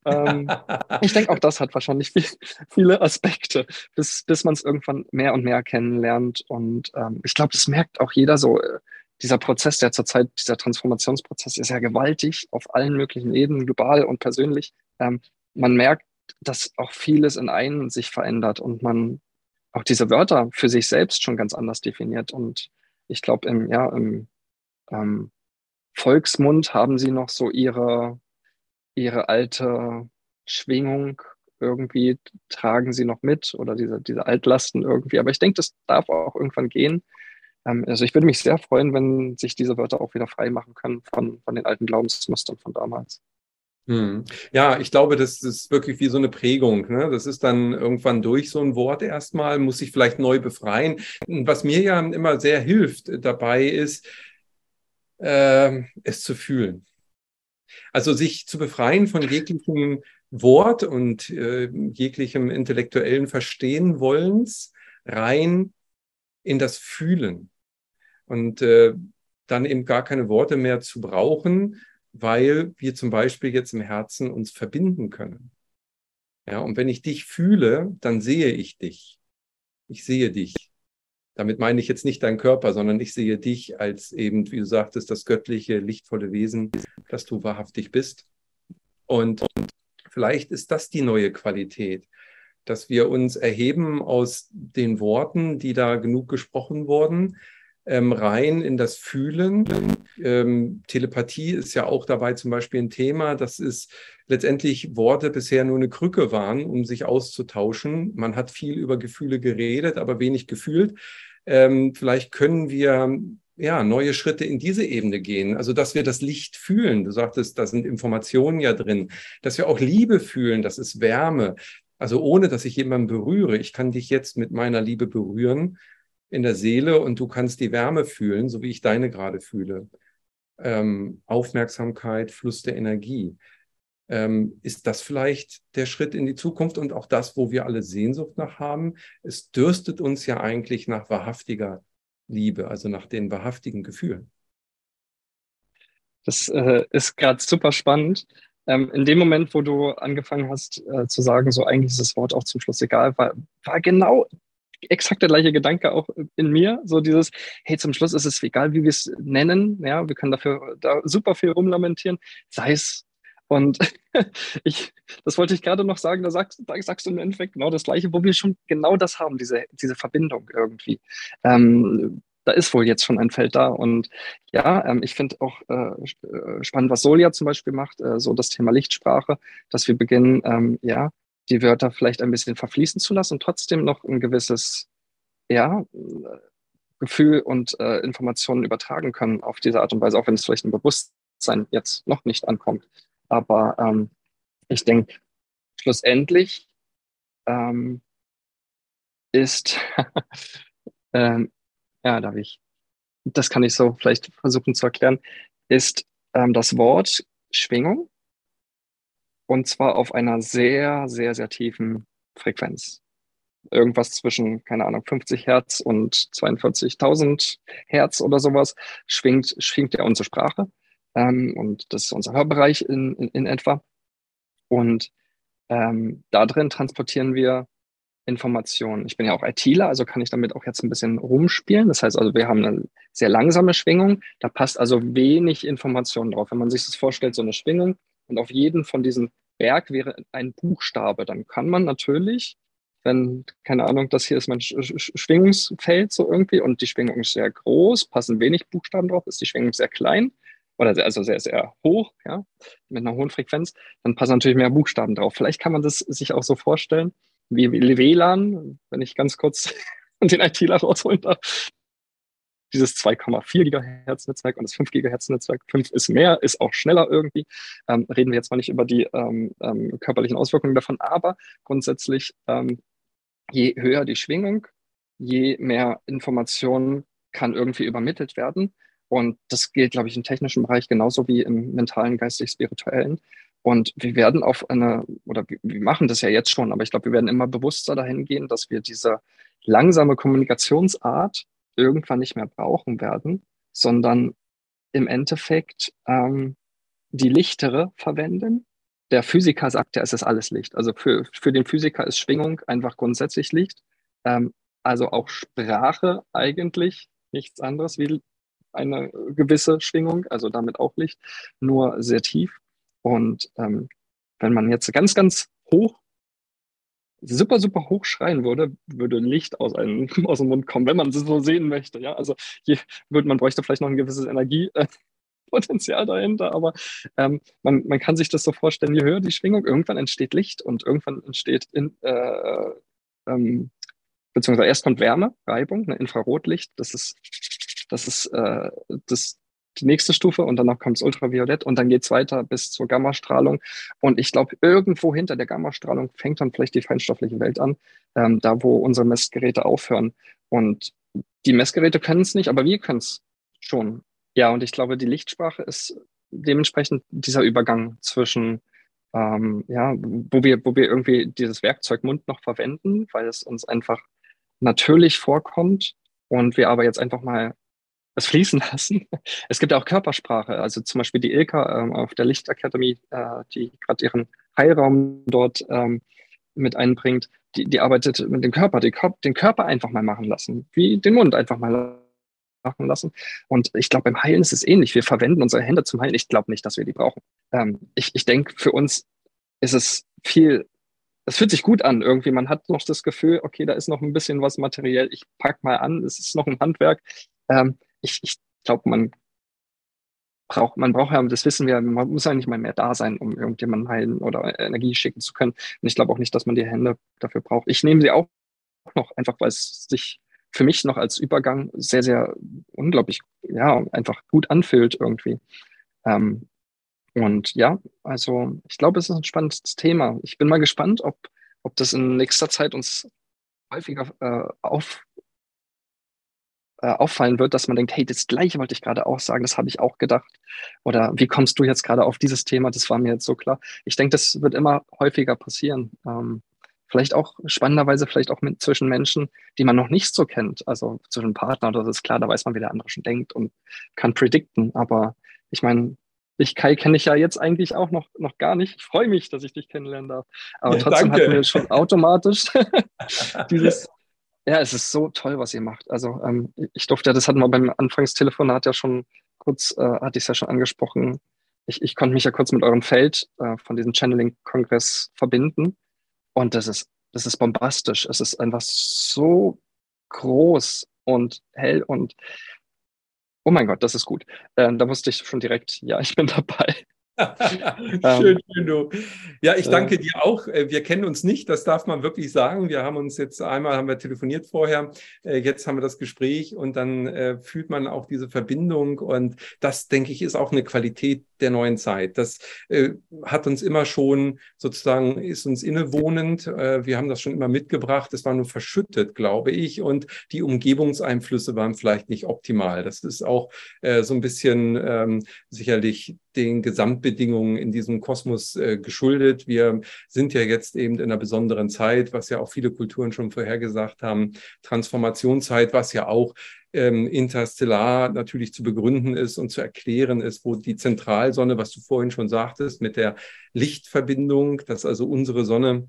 S2: Ähm, ich denke, auch das hat wahrscheinlich viel, viele Aspekte, bis, bis man es irgendwann mehr und mehr kennenlernt. Und ähm, ich glaube, das merkt auch jeder so. Äh, dieser Prozess, der zurzeit, dieser Transformationsprozess ist ja gewaltig auf allen möglichen Ebenen, global und persönlich. Ähm, man merkt, dass auch vieles in einen sich verändert und man auch diese Wörter für sich selbst schon ganz anders definiert. Und ich glaube, im, ja, im ähm, Volksmund haben sie noch so ihre, ihre alte Schwingung irgendwie tragen sie noch mit oder diese, diese Altlasten irgendwie. Aber ich denke, das darf auch irgendwann gehen. Ähm, also ich würde mich sehr freuen, wenn sich diese Wörter auch wieder frei machen können von, von den alten Glaubensmustern von damals.
S1: Hm. Ja, ich glaube, das ist wirklich wie so eine Prägung. Ne? Das ist dann irgendwann durch so ein Wort erstmal, muss sich vielleicht neu befreien. Was mir ja immer sehr hilft dabei ist, äh, es zu fühlen. Also sich zu befreien von jeglichem Wort und äh, jeglichem intellektuellen Verstehen wollens rein in das Fühlen und äh, dann eben gar keine Worte mehr zu brauchen, weil wir zum Beispiel jetzt im Herzen uns verbinden können. Ja, und wenn ich dich fühle, dann sehe ich dich. Ich sehe dich. Damit meine ich jetzt nicht deinen Körper, sondern ich sehe dich als eben, wie du sagtest, das göttliche, lichtvolle Wesen, das du wahrhaftig bist. Und vielleicht ist das die neue Qualität, dass wir uns erheben aus den Worten, die da genug gesprochen wurden, ähm, rein in das Fühlen. Ähm, Telepathie ist ja auch dabei zum Beispiel ein Thema. Das ist letztendlich Worte bisher nur eine Krücke waren, um sich auszutauschen. Man hat viel über Gefühle geredet, aber wenig gefühlt. Ähm, vielleicht können wir ja, neue Schritte in diese Ebene gehen. Also, dass wir das Licht fühlen. Du sagtest, da sind Informationen ja drin. Dass wir auch Liebe fühlen, das ist Wärme. Also, ohne dass ich jemanden berühre. Ich kann dich jetzt mit meiner Liebe berühren in der Seele und du kannst die Wärme fühlen, so wie ich deine gerade fühle. Ähm, Aufmerksamkeit, Fluss der Energie. Ähm, ist das vielleicht der Schritt in die Zukunft und auch das, wo wir alle Sehnsucht nach haben? Es dürstet uns ja eigentlich nach wahrhaftiger Liebe, also nach den wahrhaftigen Gefühlen.
S2: Das äh, ist gerade super spannend. Ähm, in dem Moment, wo du angefangen hast äh, zu sagen, so eigentlich ist das Wort auch zum Schluss egal, war, war genau exakt der gleiche Gedanke auch in mir. So dieses, hey, zum Schluss ist es egal, wie wir es nennen. Ja, wir können dafür da super viel rumlamentieren. Sei es und ich, das wollte ich gerade noch sagen, da sagst, da sagst du im Endeffekt genau das Gleiche, wo wir schon genau das haben, diese, diese Verbindung irgendwie. Ähm, da ist wohl jetzt schon ein Feld da. Und ja, ähm, ich finde auch äh, äh spannend, was Solia zum Beispiel macht, äh, so das Thema Lichtsprache, dass wir beginnen, ähm, ja, die Wörter vielleicht ein bisschen verfließen zu lassen und trotzdem noch ein gewisses, ja, Gefühl und äh, Informationen übertragen können auf diese Art und Weise, auch wenn es vielleicht im Bewusstsein jetzt noch nicht ankommt. Aber ähm, ich denke, schlussendlich ähm, ist, ähm, ja, darf ich, das kann ich so vielleicht versuchen zu erklären, ist ähm, das Wort Schwingung und zwar auf einer sehr, sehr, sehr tiefen Frequenz. Irgendwas zwischen, keine Ahnung, 50 Hertz und 42.000 Hertz oder sowas schwingt, schwingt ja unsere Sprache. Ähm, und das ist unser Hörbereich in, in, in etwa. Und ähm, da drin transportieren wir Informationen. Ich bin ja auch ITler, also kann ich damit auch jetzt ein bisschen rumspielen. Das heißt also, wir haben eine sehr langsame Schwingung. Da passt also wenig Information drauf. Wenn man sich das vorstellt, so eine Schwingung und auf jeden von diesen Berg wäre ein Buchstabe, dann kann man natürlich, wenn, keine Ahnung, das hier ist mein Schwingungsfeld so irgendwie und die Schwingung ist sehr groß, passen wenig Buchstaben drauf, ist die Schwingung sehr klein, oder sehr, also sehr, sehr hoch, ja, mit einer hohen Frequenz, dann passen natürlich mehr Buchstaben drauf. Vielleicht kann man das sich auch so vorstellen, wie WLAN, wenn ich ganz kurz den ITler rausholen darf. Dieses 2,4 Gigahertz Netzwerk und das 5 Gigahertz Netzwerk. 5 ist mehr, ist auch schneller irgendwie. Ähm, reden wir jetzt mal nicht über die ähm, ähm, körperlichen Auswirkungen davon, aber grundsätzlich, ähm, je höher die Schwingung, je mehr Informationen kann irgendwie übermittelt werden. Und das gilt, glaube ich, im technischen Bereich genauso wie im mentalen, geistig-spirituellen. Und wir werden auf eine, oder wir machen das ja jetzt schon, aber ich glaube, wir werden immer bewusster dahin gehen, dass wir diese langsame Kommunikationsart irgendwann nicht mehr brauchen werden, sondern im Endeffekt ähm, die lichtere verwenden. Der Physiker sagt ja, es ist alles Licht. Also für, für den Physiker ist Schwingung einfach grundsätzlich Licht. Ähm, also auch Sprache eigentlich nichts anderes wie eine gewisse Schwingung, also damit auch Licht, nur sehr tief. Und ähm, wenn man jetzt ganz, ganz hoch, super, super hoch schreien würde, würde Licht aus, einem, aus dem Mund kommen, wenn man es so sehen möchte. Ja, also hier würde man bräuchte vielleicht noch ein gewisses Energiepotenzial dahinter, aber ähm, man, man kann sich das so vorstellen, je höher die Schwingung, irgendwann entsteht Licht und irgendwann entsteht in, äh, ähm, beziehungsweise erst kommt Wärme, Reibung, ne, Infrarotlicht, das ist das ist äh, das, die nächste Stufe und danach kommt es Ultraviolett und dann geht es weiter bis zur Gammastrahlung. Und ich glaube, irgendwo hinter der Gammastrahlung fängt dann vielleicht die feinstoffliche Welt an, ähm, da wo unsere Messgeräte aufhören. Und die Messgeräte können es nicht, aber wir können es schon. Ja, und ich glaube, die Lichtsprache ist dementsprechend dieser Übergang zwischen ähm, ja, wo wir, wo wir irgendwie dieses Werkzeug Mund noch verwenden, weil es uns einfach natürlich vorkommt und wir aber jetzt einfach mal es fließen lassen. Es gibt auch Körpersprache, also zum Beispiel die Ilka ähm, auf der Lichtakademie, äh, die gerade ihren Heilraum dort ähm, mit einbringt, die, die arbeitet mit dem Körper, die, den Körper einfach mal machen lassen, wie den Mund einfach mal machen lassen. Und ich glaube, beim Heilen ist es ähnlich. Wir verwenden unsere Hände zum Heilen. Ich glaube nicht, dass wir die brauchen. Ähm, ich ich denke, für uns ist es viel, es fühlt sich gut an irgendwie. Man hat noch das Gefühl, okay, da ist noch ein bisschen was materiell. Ich pack mal an, es ist noch ein Handwerk. Ähm, ich, ich glaube, man braucht, man braucht ja, das wissen wir, man muss ja nicht mal mehr da sein, um irgendjemanden heilen oder Energie schicken zu können. Und ich glaube auch nicht, dass man die Hände dafür braucht. Ich nehme sie auch noch, einfach weil es sich für mich noch als Übergang sehr, sehr unglaublich, ja, einfach gut anfühlt irgendwie. Ähm, und ja, also ich glaube, es ist ein spannendes Thema. Ich bin mal gespannt, ob, ob das in nächster Zeit uns häufiger äh, auf, äh, auffallen wird, dass man denkt, hey, das gleiche wollte ich gerade auch sagen, das habe ich auch gedacht. Oder wie kommst du jetzt gerade auf dieses Thema? Das war mir jetzt so klar. Ich denke, das wird immer häufiger passieren. Ähm, vielleicht auch spannenderweise, vielleicht auch mit, zwischen Menschen, die man noch nicht so kennt. Also zwischen Partnern oder das ist klar, da weiß man, wie der andere schon denkt und kann predikten. Aber ich meine, dich, Kai, kenne ich ja jetzt eigentlich auch noch, noch gar nicht. Ich freue mich, dass ich dich kennenlernen darf. Aber ja, trotzdem danke. hatten wir schon automatisch dieses, ja, es ist so toll, was ihr macht. Also ähm, ich durfte, das hatten wir beim Anfangstelefonat ja schon kurz, äh, hatte ich es ja schon angesprochen. Ich, ich konnte mich ja kurz mit eurem Feld äh, von diesem Channeling-Kongress verbinden. Und das ist, das ist bombastisch. Es ist einfach so groß und hell und oh mein Gott, das ist gut. Äh, da wusste ich schon direkt, ja, ich bin dabei.
S1: schön, schön, du. Ja, ich danke dir auch. Äh, wir kennen uns nicht, das darf man wirklich sagen. Wir haben uns jetzt einmal haben wir telefoniert vorher, äh, jetzt haben wir das Gespräch und dann äh, fühlt man auch diese Verbindung und das, denke ich, ist auch eine Qualität der neuen Zeit. Das hat uns immer schon sozusagen, ist uns innewohnend. wir haben das schon immer mitgebracht. Es war nur verschüttet, glaube ich, und die Umgebungseinflüsse waren vielleicht nicht optimal. Das ist auch so ein bisschen ähm, sicherlich den Gesamtbedingungen in diesem Kosmos äh, geschuldet. Wir sind ja jetzt eben in einer besonderen Zeit, was ja auch viele Kulturen schon vorhergesagt haben, Transformationszeit, was ja auch ähm, interstellar natürlich zu begründen ist und zu erklären ist, wo die Zentralsonne, was du vorhin schon sagtest, mit der Lichtverbindung, dass also unsere Sonne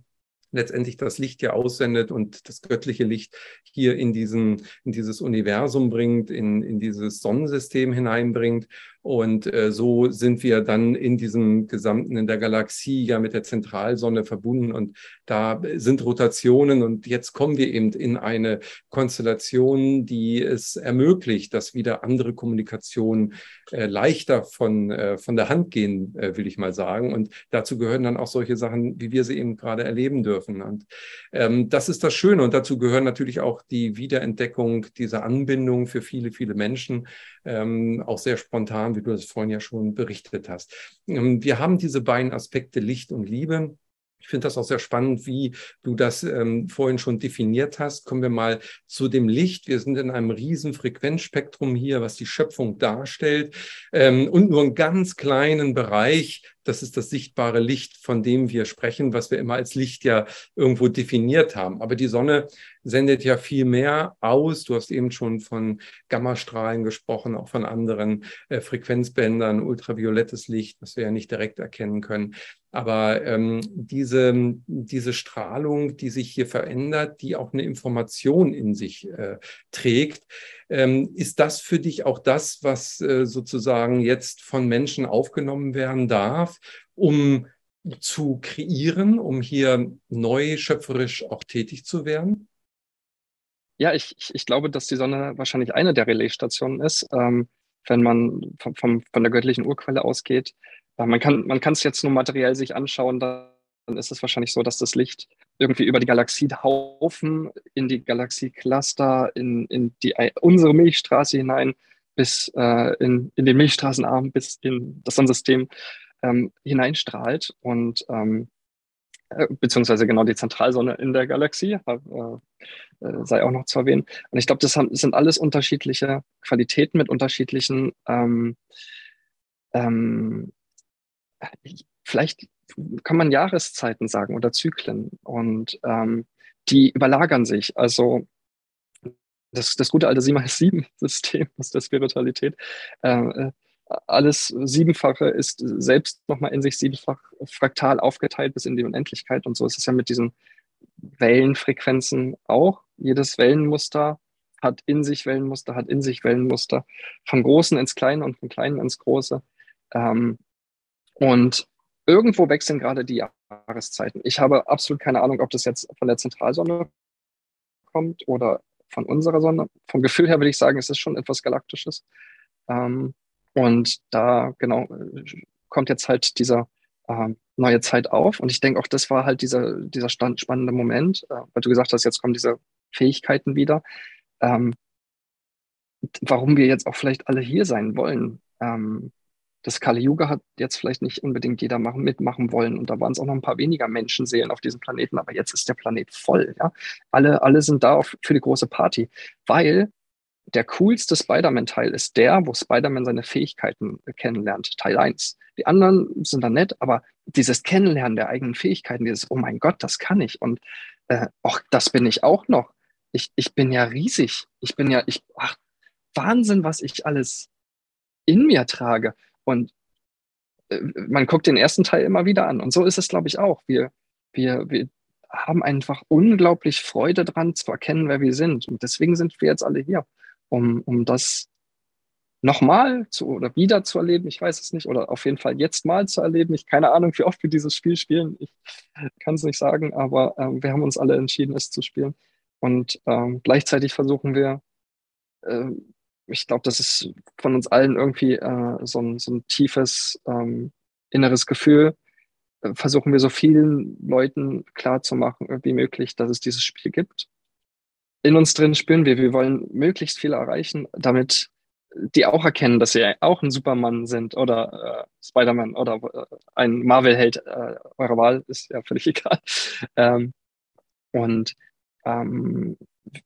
S1: letztendlich das Licht ja aussendet und das göttliche Licht hier in diesen, in dieses Universum bringt, in, in dieses Sonnensystem hineinbringt und äh, so sind wir dann in diesem gesamten, in der Galaxie ja mit der Zentralsonne verbunden und da sind Rotationen und jetzt kommen wir eben in eine Konstellation, die es ermöglicht, dass wieder andere Kommunikationen äh, leichter von, äh, von der Hand gehen, äh, will ich mal sagen. Und dazu gehören dann auch solche Sachen, wie wir sie eben gerade erleben dürfen. Und ähm, das ist das Schöne und dazu gehören natürlich auch die Wiederentdeckung dieser Anbindung für viele, viele Menschen, ähm, auch sehr spontan wie du es vorhin ja schon berichtet hast. Ähm, wir haben diese beiden Aspekte Licht und Liebe. Ich finde das auch sehr spannend, wie du das ähm, vorhin schon definiert hast. Kommen wir mal zu dem Licht. Wir sind in einem riesen Frequenzspektrum hier, was die Schöpfung darstellt ähm, und nur einen ganz kleinen Bereich das ist das sichtbare Licht, von dem wir sprechen, was wir immer als Licht ja irgendwo definiert haben. Aber die Sonne sendet ja viel mehr aus. Du hast eben schon von Gammastrahlen gesprochen, auch von anderen äh, Frequenzbändern, ultraviolettes Licht, was wir ja nicht direkt erkennen können. Aber ähm, diese, diese Strahlung, die sich hier verändert, die auch eine Information in sich äh, trägt, ähm, ist das für dich auch das, was äh, sozusagen jetzt von Menschen aufgenommen werden darf, um zu kreieren, um hier neu schöpferisch auch tätig zu werden?
S2: Ja, ich, ich glaube, dass die Sonne wahrscheinlich eine der Relaisstationen ist, ähm, wenn man vom, vom, von der göttlichen Urquelle ausgeht. Äh, man kann man es jetzt nur materiell sich anschauen, da dann ist es wahrscheinlich so, dass das Licht irgendwie über die Galaxiehaufen in die Galaxiecluster, in, in die, unsere Milchstraße hinein, bis äh, in, in den Milchstraßenarm, bis in das Sonnensystem ähm, hineinstrahlt und ähm, äh, beziehungsweise genau die Zentralsonne in der Galaxie, äh, äh sei auch noch zu erwähnen. Und ich glaube, das sind alles unterschiedliche Qualitäten mit unterschiedlichen ähm, ähm, vielleicht kann man Jahreszeiten sagen oder Zyklen und ähm, die überlagern sich. Also das, das gute alte 7 x 7 System aus der Spiritualität. Äh, alles Siebenfache ist selbst nochmal in sich siebenfach fraktal aufgeteilt bis in die Unendlichkeit. Und so ist es ja mit diesen Wellenfrequenzen auch. Jedes Wellenmuster hat in sich Wellenmuster, hat in sich Wellenmuster, vom Großen ins Kleine und vom Kleinen ins Große. Ähm, und irgendwo wechseln gerade die Jahreszeiten. Ich habe absolut keine Ahnung, ob das jetzt von der Zentralsonne kommt oder von unserer Sonne. Vom Gefühl her würde ich sagen, es ist schon etwas Galaktisches. Ähm, und da, genau, kommt jetzt halt dieser äh, neue Zeit auf. Und ich denke auch, das war halt dieser, dieser spannende Moment, äh, weil du gesagt hast, jetzt kommen diese Fähigkeiten wieder. ähm, warum wir jetzt auch vielleicht alle hier sein wollen. Ähm, das Kali Yuga hat jetzt vielleicht nicht unbedingt jeder machen, mitmachen wollen und da waren es auch noch ein paar weniger Menschenseelen auf diesem Planeten, aber jetzt ist der Planet voll. Ja? Alle, alle sind da auf, für die große Party, weil der coolste Spider-Man-Teil ist der, wo Spider-Man seine Fähigkeiten kennenlernt, Teil 1. Die anderen sind dann nett, aber dieses Kennenlernen der eigenen Fähigkeiten, dieses, oh mein Gott, das kann ich und äh, auch das bin ich auch noch. Ich, ich bin ja riesig. Ich bin ja, ich, ach, Wahnsinn, was ich alles in mir trage. Und äh, man guckt den ersten Teil immer wieder an. Und so ist es, glaube ich, auch. Wir, wir, wir haben einfach unglaublich Freude dran zu erkennen, wer wir sind. Und deswegen sind wir jetzt alle hier, um, um das nochmal zu oder wieder zu erleben. Ich weiß es nicht. Oder auf jeden Fall jetzt mal zu erleben. Ich keine Ahnung, wie oft wir dieses Spiel spielen. Ich kann es nicht sagen, aber äh, wir haben uns alle entschieden, es zu spielen. Und ähm, gleichzeitig versuchen wir, äh, ich glaube, das ist von uns allen irgendwie äh, so, ein, so ein tiefes ähm, inneres Gefühl. Äh, versuchen wir so vielen Leuten klarzumachen wie möglich, dass es dieses Spiel gibt. In uns drin spüren wir, wir wollen möglichst viel erreichen, damit die auch erkennen, dass sie auch ein Superman sind oder äh, Spider-Man oder äh, ein Marvel-Held äh, eurer Wahl, ist ja völlig egal. Ähm, und ähm,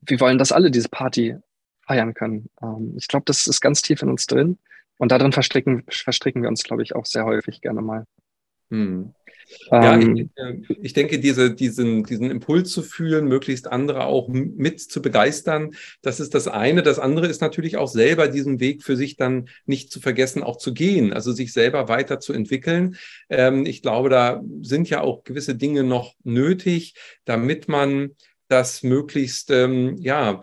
S2: wir wollen, dass alle diese Party feiern können. Ähm, ich glaube, das ist ganz tief in uns drin. Und darin verstricken, verstricken wir uns, glaube ich, auch sehr häufig gerne mal.
S1: Hm. Ja, ich, ähm, denke, ich denke, diese, diesen, diesen Impuls zu fühlen, möglichst andere auch mit zu begeistern, das ist das eine. Das andere ist natürlich auch selber diesen Weg für sich dann nicht zu vergessen, auch zu gehen, also sich selber weiterzuentwickeln. Ähm, ich glaube, da sind ja auch gewisse Dinge noch nötig, damit man das möglichst ähm, ja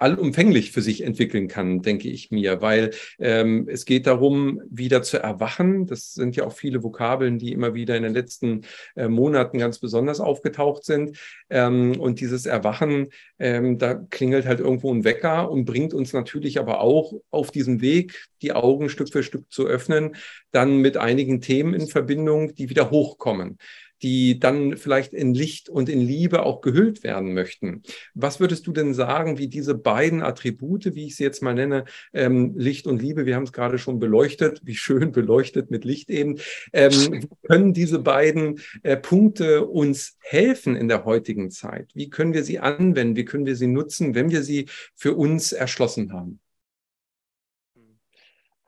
S1: allumfänglich für sich entwickeln kann, denke ich mir, weil ähm, es geht darum, wieder zu erwachen. Das sind ja auch viele Vokabeln, die immer wieder in den letzten äh, Monaten ganz besonders aufgetaucht sind. Ähm, und dieses Erwachen, ähm, da klingelt halt irgendwo ein Wecker und bringt uns natürlich aber auch auf diesem Weg, die Augen Stück für Stück zu öffnen, dann mit einigen Themen in Verbindung, die wieder hochkommen die dann vielleicht in Licht und in Liebe auch gehüllt werden möchten. Was würdest du denn sagen, wie diese beiden Attribute, wie ich sie jetzt mal nenne, ähm, Licht und Liebe, wir haben es gerade schon beleuchtet, wie schön beleuchtet mit Licht eben, ähm, können diese beiden äh, Punkte uns helfen in der heutigen Zeit? Wie können wir sie anwenden? Wie können wir sie nutzen, wenn wir sie für uns erschlossen haben?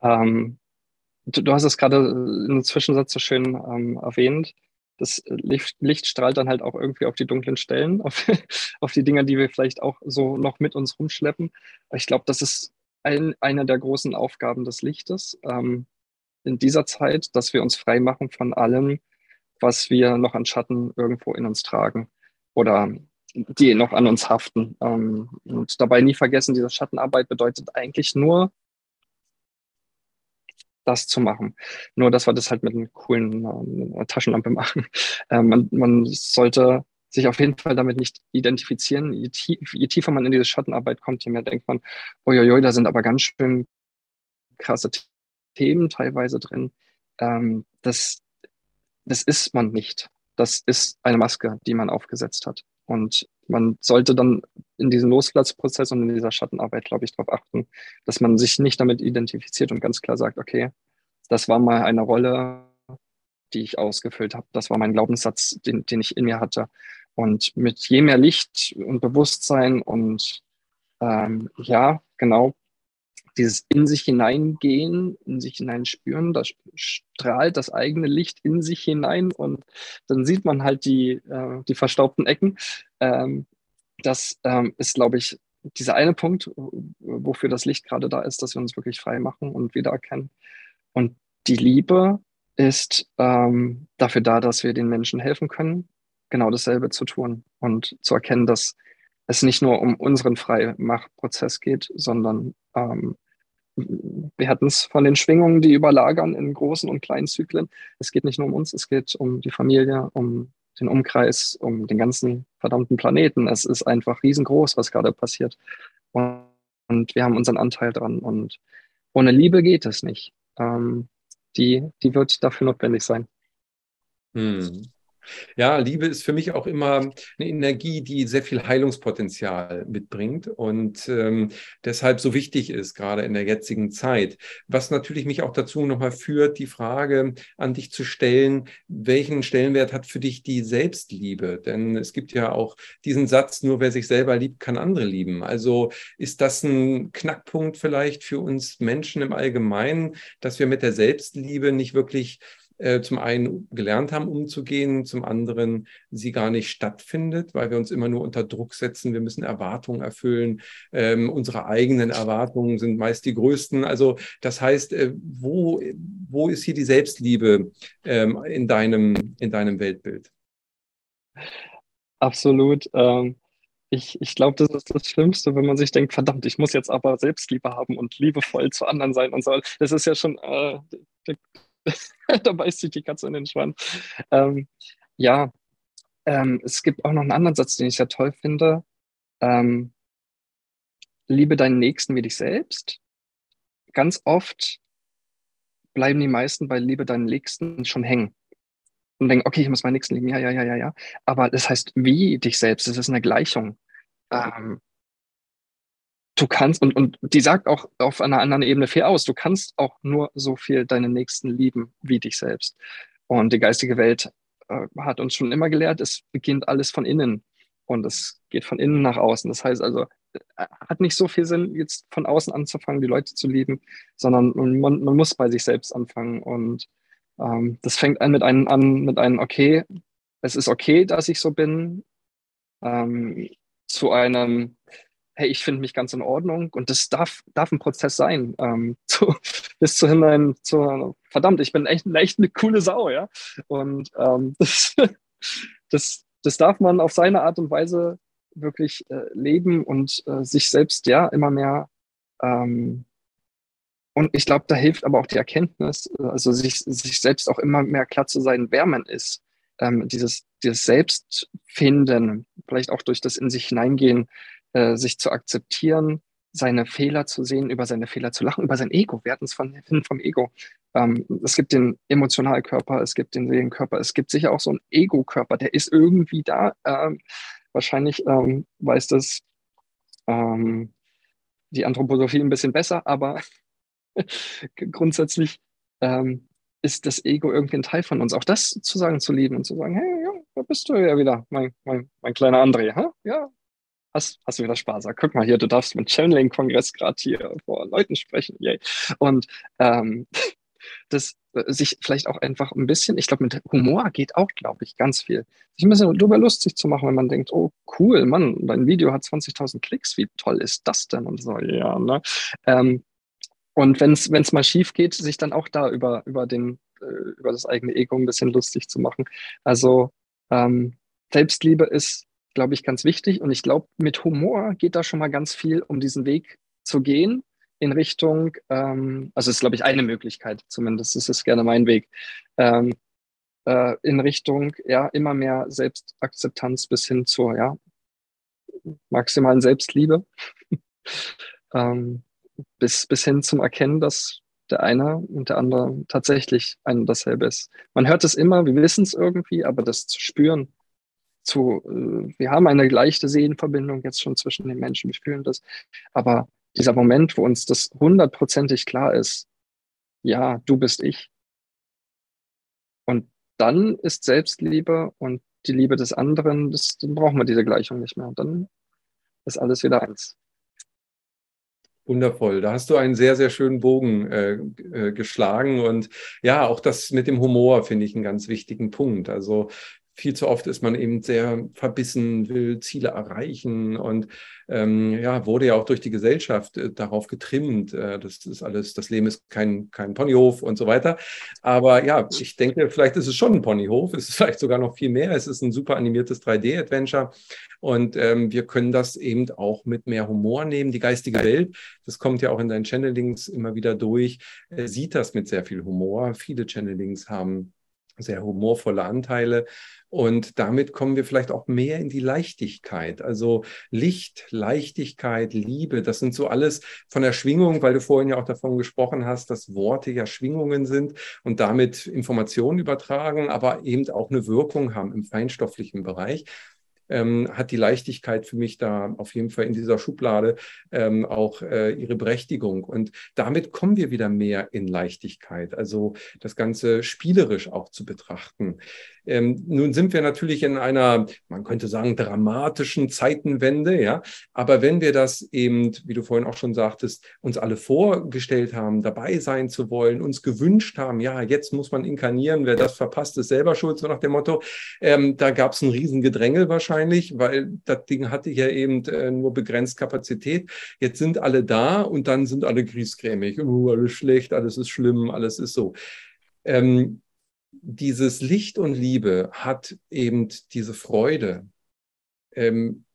S2: Ähm, du, du, hast es gerade in einem Zwischensatz so schön ähm, erwähnt das Licht, Licht, strahlt dann halt auch irgendwie auf die dunklen Stellen, auf, auf die Dinge, die wir vielleicht auch so noch mit uns rumschleppen. Ich glaube, das ist ein, eine der großen Aufgaben des Lichtes ähm, in dieser Zeit, dass wir uns frei machen von allem, was wir noch an Schatten irgendwo in uns tragen oder die noch an uns haften. Ähm, und dabei nie vergessen, diese Schattenarbeit bedeutet eigentlich nur, das zu machen. Nur, dass wir das halt mit einer coolen äh, Taschenlampe machen. Äh, man, man sollte sich auf jeden Fall damit nicht identifizieren. Je, tief, je, tiefer man in diese Schattenarbeit kommt, je mehr denkt man, uiuiui, da sind aber ganz schön krasse Themen teilweise drin. Ähm, das, das ist man nicht. Das ist eine Maske, die man aufgesetzt hat. Und man sollte dann in diesem Loslassprozess und in dieser Schattenarbeit, glaube ich, darauf achten, dass man sich nicht damit identifiziert und ganz klar sagt, okay, das war mal eine Rolle, die ich ausgefüllt habe. Das war mein Glaubenssatz, den, den ich in mir hatte. Und mit je mehr Licht und Bewusstsein und ähm, ja, genau, dieses in sich hineingehen, in sich hineinspüren, da strahlt das eigene Licht in sich hinein und dann sieht man halt die, äh, die verstaubten Ecken. Ähm, das ähm, ist, glaube ich, dieser eine Punkt, wofür das Licht gerade da ist, dass wir uns wirklich frei machen und wiedererkennen. Und die Liebe ist ähm, dafür da, dass wir den Menschen helfen können, genau dasselbe zu tun und zu erkennen, dass es nicht nur um unseren Freimachprozess geht, sondern ähm, wir hatten es von den Schwingungen, die überlagern in großen und kleinen Zyklen. Es geht nicht nur um uns, es geht um die Familie, um den Umkreis, um den ganzen verdammten Planeten. Es ist einfach riesengroß, was gerade passiert. Und, wir haben unseren Anteil dran. Und ohne Liebe geht es nicht. Ähm, die, die wird dafür notwendig sein.
S1: Hm. Ja, Liebe ist für mich auch immer eine Energie, die sehr viel Heilungspotenzial mitbringt und ähm, deshalb so wichtig ist, gerade in der jetzigen Zeit. Was natürlich mich auch dazu nochmal führt, die Frage an dich zu stellen, welchen Stellenwert hat für dich die Selbstliebe? Denn es gibt ja auch diesen Satz, nur wer sich selber liebt, kann andere lieben. Also ist das ein Knackpunkt vielleicht für uns Menschen im Allgemeinen, dass wir mit der Selbstliebe nicht wirklich äh, zum einen gelernt haben, umzugehen, zum anderen sie gar nicht stattfindet, weil wir uns immer nur unter Druck setzen. Wir müssen Erwartungen erfüllen. Ähm, unsere eigenen Erwartungen sind meist die größten. Also das heißt, äh, wo, wo ist hier die Selbstliebe ähm, in, deinem, in deinem Weltbild?
S2: Absolut. Ähm ich, ich glaube, das ist das Schlimmste, wenn man sich denkt, verdammt, ich muss jetzt aber Selbstliebe haben und liebevoll zu anderen sein und so. Das ist ja schon äh, da beißt sich die Katze in den Schwanz. Ähm, ja, ähm, es gibt auch noch einen anderen Satz, den ich sehr toll finde. Ähm, liebe deinen Nächsten wie dich selbst. Ganz oft bleiben die meisten bei Liebe deinen Nächsten schon hängen und denken, okay, ich muss meinen Nächsten lieben, ja, ja, ja, ja, ja. Aber das heißt, wie dich selbst, das ist eine Gleichung. Ähm, du kannst, und, und die sagt auch auf einer anderen Ebene viel aus, du kannst auch nur so viel deinen Nächsten lieben wie dich selbst. Und die geistige Welt äh, hat uns schon immer gelehrt, es beginnt alles von innen und es geht von innen nach außen. Das heißt also, äh, hat nicht so viel Sinn, jetzt von außen anzufangen, die Leute zu lieben, sondern man, man muss bei sich selbst anfangen. Und ähm, das fängt an mit einem an, mit einem, okay, es ist okay, dass ich so bin, ähm, zu einem, hey, ich finde mich ganz in Ordnung und das darf, darf ein Prozess sein. Ähm, zu, bis zu hinein zu, verdammt, ich bin echt, echt eine coole Sau, ja. Und ähm, das, das, das darf man auf seine Art und Weise wirklich äh, leben und äh, sich selbst ja immer mehr ähm, und ich glaube, da hilft aber auch die Erkenntnis, also sich, sich selbst auch immer mehr klar zu sein, wer man ist. Ähm, dieses, dieses Selbstfinden, vielleicht auch durch das in sich hineingehen, äh, sich zu akzeptieren, seine Fehler zu sehen, über seine Fehler zu lachen, über sein Ego. Wir hatten es von, vom Ego. Ähm, es gibt den Emotionalkörper, es gibt den Seelenkörper, es gibt sicher auch so einen Ego-Körper, der ist irgendwie da. Ähm, wahrscheinlich ähm, weiß das ähm, die Anthroposophie ein bisschen besser, aber grundsätzlich ähm, ist das Ego irgendwie ein Teil von uns. Auch das zu sagen, zu lieben und zu sagen, hey, ja, da bist du ja wieder, mein, mein, mein kleiner André. Ha? Ja, hast, hast du wieder Spaß. Guck mal hier, du darfst mit Channeling-Kongress gerade hier vor Leuten sprechen. Yay. Und ähm, das äh, sich vielleicht auch einfach ein bisschen, ich glaube, mit Humor geht auch, glaube ich, ganz viel. Sich ein bisschen darüber lustig zu machen, wenn man denkt, oh cool, Mann, dein Video hat 20.000 Klicks, wie toll ist das denn? Und so, ja, ne? Ähm, und wenn es mal schief geht, sich dann auch da über, über, den, äh, über das eigene Ego ein bisschen lustig zu machen. Also ähm, Selbstliebe ist glaube ich, ganz wichtig. Und ich glaube, mit Humor geht da schon mal ganz viel, um diesen Weg zu gehen in Richtung, ähm, also ist, glaube ich, eine Möglichkeit, zumindest das ist gerne mein Weg, ähm, äh, in Richtung, ja, immer mehr Selbstakzeptanz bis hin zur, ja, maximalen Selbstliebe, ähm, bis, bis hin zum Erkennen, dass der eine und der andere tatsächlich ein und dasselbe ist. Man hört es immer, wir wissen es irgendwie, aber das zu spüren, zu, äh, wir haben eine leichte Seelenverbindung jetzt schon zwischen den Menschen, wir fühlen das. Aber dieser Moment, wo uns das hundertprozentig klar ist, ja, du bist ich. Und dann ist Selbstliebe und die Liebe des anderen, das, dann brauchen wir diese Gleichung nicht mehr. Und dann ist alles wieder eins.
S1: Wundervoll. Da hast du einen sehr, sehr schönen Bogen äh, äh, geschlagen. Und ja, auch das mit dem Humor finde ich einen ganz wichtigen Punkt. Also viel zu oft ist man eben sehr verbissen, will Ziele erreichen und ähm, ja, wurde ja auch durch die Gesellschaft äh, darauf getrimmt. Äh, das ist alles, das Leben ist kein, kein Ponyhof und so weiter. Aber ja, ich denke, vielleicht ist es schon ein Ponyhof, es ist vielleicht sogar noch viel mehr. Es ist ein super animiertes 3D-Adventure und ähm, wir können das eben auch mit mehr Humor nehmen. Die geistige Welt, das kommt ja auch in deinen Channelings immer wieder durch, äh, sieht das mit sehr viel Humor. Viele Channelings haben sehr humorvolle Anteile. Und damit kommen wir vielleicht auch mehr in die Leichtigkeit. Also Licht, Leichtigkeit, Liebe, das sind so alles von der Schwingung, weil du vorhin ja auch davon gesprochen hast, dass Worte ja Schwingungen sind und damit Informationen übertragen, aber eben auch eine Wirkung haben im feinstofflichen Bereich ähm, hat die Leichtigkeit für mich da auf jeden Fall in dieser Schublade ähm, auch äh, ihre Berechtigung. Und damit kommen wir wieder mehr in Leichtigkeit, also das Ganze spielerisch auch zu betrachten. Ähm, nun sind wir natürlich in einer, man könnte sagen, dramatischen Zeitenwende, ja. Aber wenn wir das eben, wie du vorhin auch schon sagtest, uns alle vorgestellt haben, dabei sein zu wollen, uns gewünscht haben, ja, jetzt muss man inkarnieren, wer das verpasst, ist selber schuld, so nach dem Motto. Ähm, da gab es ein Riesengedrängel wahrscheinlich, weil das Ding hatte ja eben äh, nur begrenzt Kapazität. Jetzt sind alle da und dann sind alle griesgrämig. Uh, alles schlecht, alles ist schlimm, alles ist so. Ähm, dieses Licht und Liebe hat eben diese Freude. Ähm,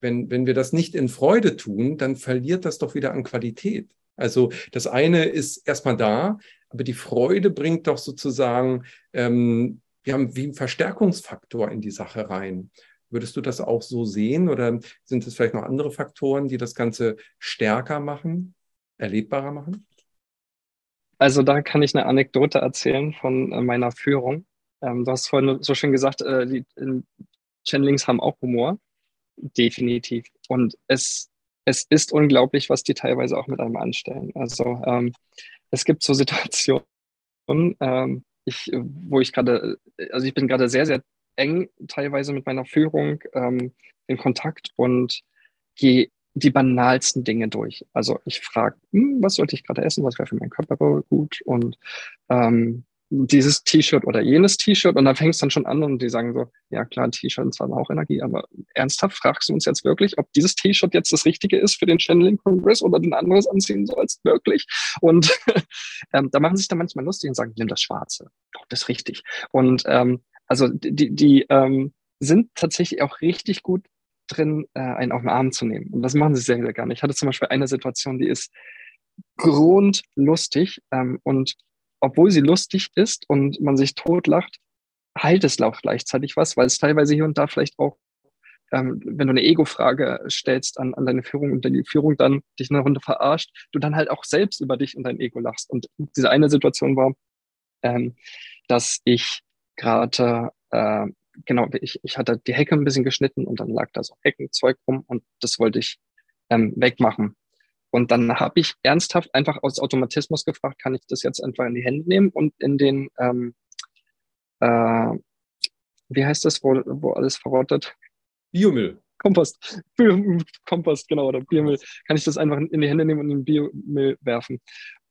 S1: wenn, wenn wir das nicht in Freude tun, dann verliert das doch wieder an Qualität. Also das eine ist erstmal da, aber die Freude bringt doch sozusagen, ähm, wir haben wie einen Verstärkungsfaktor in die Sache rein. Würdest du das auch so sehen oder sind es vielleicht noch andere Faktoren, die das Ganze stärker machen, erlebbarer machen?
S2: Also da kann ich eine Anekdote erzählen von äh, meiner Führung. Ähm, du hast vorhin so schön gesagt, äh, die äh, Channelings haben auch Humor. Definitiv. Und es, es ist unglaublich, was die teilweise auch mit einem anstellen. Also ähm, es gibt so Situationen, ähm, ich, wo ich gerade, also ich bin gerade sehr, sehr eng teilweise mit meiner Führung ähm, in Kontakt und gehe die banalsten Dinge durch. Also ich frage, hm, was sollte ich gerade essen, was wäre für meinen Körper gut und ähm, dieses T-Shirt oder jenes T-Shirt und dann fängt es dann schon an und die sagen so, ja klar, T-Shirts haben auch Energie, aber ernsthaft fragst du uns jetzt wirklich, ob dieses T-Shirt jetzt das Richtige ist für den Channeling Congress oder den anderes anziehen sollst, wirklich? Und ähm, da machen sich dann manchmal lustig und sagen, nimm das Schwarze, doch, das ist richtig. Und ähm, also die, die ähm, sind tatsächlich auch richtig gut drin, äh, einen auf den Arm zu nehmen. Und das machen sie sehr, sehr gerne. Ich hatte zum Beispiel eine Situation, die ist grundlustig ähm, und obwohl sie lustig ist und man sich totlacht, heilt es auch gleichzeitig was, weil es teilweise hier und da vielleicht auch, ähm, wenn du eine Ego-Frage stellst an, an deine Führung und die Führung dann dich eine Runde verarscht, du dann halt auch selbst über dich und dein Ego lachst. Und diese eine Situation war, ähm, dass ich gerade äh, genau, ich, ich hatte die Hecke ein bisschen geschnitten und dann lag da so Heckenzeug rum und das wollte ich ähm, wegmachen. Und dann habe ich ernsthaft einfach aus Automatismus gefragt, kann ich das jetzt einfach in die Hände nehmen und in den, ähm, äh, wie heißt das, wo, wo alles verrottet?
S1: Biomüll.
S2: Kompost. Kompost, genau, oder Biomüll. Kann ich das einfach in die Hände nehmen und in den Biomüll werfen?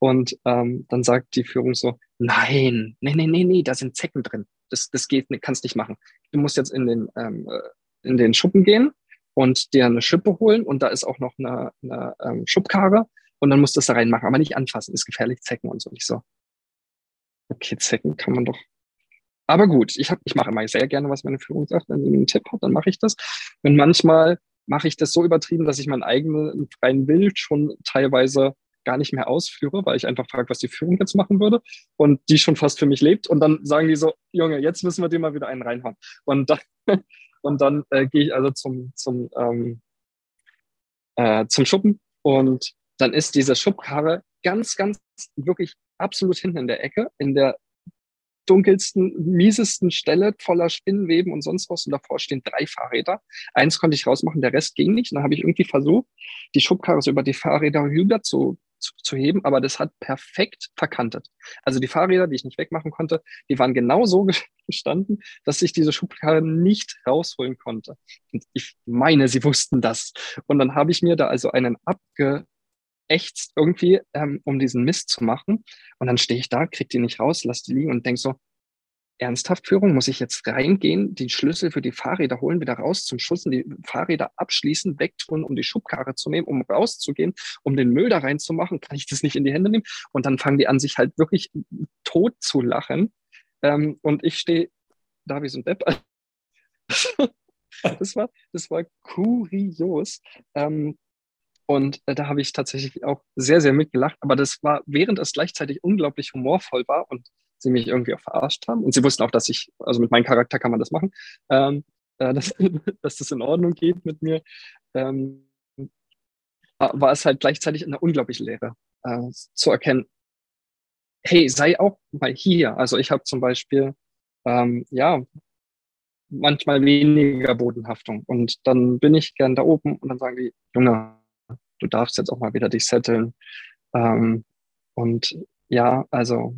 S2: Und ähm, dann sagt die Führung so, nein, nee, nee, nee, nee, da sind Zecken drin das, das geht, kannst nicht machen. Du musst jetzt in den, ähm, äh, in den Schuppen gehen und dir eine Schippe holen und da ist auch noch eine, eine ähm, Schubkarre und dann musst du das da reinmachen, aber nicht anfassen, ist gefährlich, Zecken und so. Und ich so, okay, Zecken kann man doch. Aber gut, ich, hab, ich mache immer sehr gerne, was meine Führung sagt. Wenn sie einen Tipp hat, dann mache ich das. Und manchmal mache ich das so übertrieben, dass ich meinen eigenen freien Will schon teilweise gar nicht mehr ausführe, weil ich einfach frage, was die Führung jetzt machen würde und die schon fast für mich lebt. Und dann sagen die so, Junge, jetzt müssen wir dir mal wieder einen reinhauen. Und dann, und dann äh, gehe ich also zum, zum, ähm, äh, zum Schuppen und dann ist diese Schubkarre ganz, ganz wirklich absolut hinten in der Ecke, in der dunkelsten, miesesten Stelle voller Spinnenweben und sonst was. Und davor stehen drei Fahrräder. Eins konnte ich rausmachen, der Rest ging nicht. Und dann habe ich irgendwie versucht, die Schubkarre so über die Fahrräder rüber zu, zu, zu heben, aber das hat perfekt verkantet. Also die Fahrräder, die ich nicht wegmachen konnte, die waren genau so gestanden, dass ich diese Schubkarre nicht rausholen konnte. Und ich meine, sie wussten das. Und dann habe ich mir da also einen abgeächtzt irgendwie, ähm, um diesen Mist zu machen. Und dann stehe ich da, krieg die nicht raus, lass die liegen und denk so, Ernsthaftführung, muss ich jetzt reingehen, die Schlüssel für die Fahrräder holen, wieder raus zum Schussen, die Fahrräder abschließen, wegtun, um die Schubkarre zu nehmen, um rauszugehen, um den Müll da reinzumachen, kann ich das nicht in die Hände nehmen? Und dann fangen die an, sich halt wirklich tot zu lachen. Ähm, und ich stehe da wie so ein Depp. das, war, das war kurios. Ähm, und äh, da habe ich tatsächlich auch sehr, sehr mitgelacht. Aber das war, während es gleichzeitig unglaublich humorvoll war und sie mich irgendwie auch verarscht haben. Und sie wussten auch, dass ich, also mit meinem Charakter kann man das machen, ähm, äh, dass, dass das in Ordnung geht mit mir. Ähm, war es halt gleichzeitig eine unglaubliche Lehre, äh, zu erkennen, hey, sei auch mal hier. Also ich habe zum Beispiel, ähm, ja, manchmal weniger Bodenhaftung. Und dann bin ich gern da oben und dann sagen die, Junge, du darfst jetzt auch mal wieder dich setteln. Ähm, und ja, also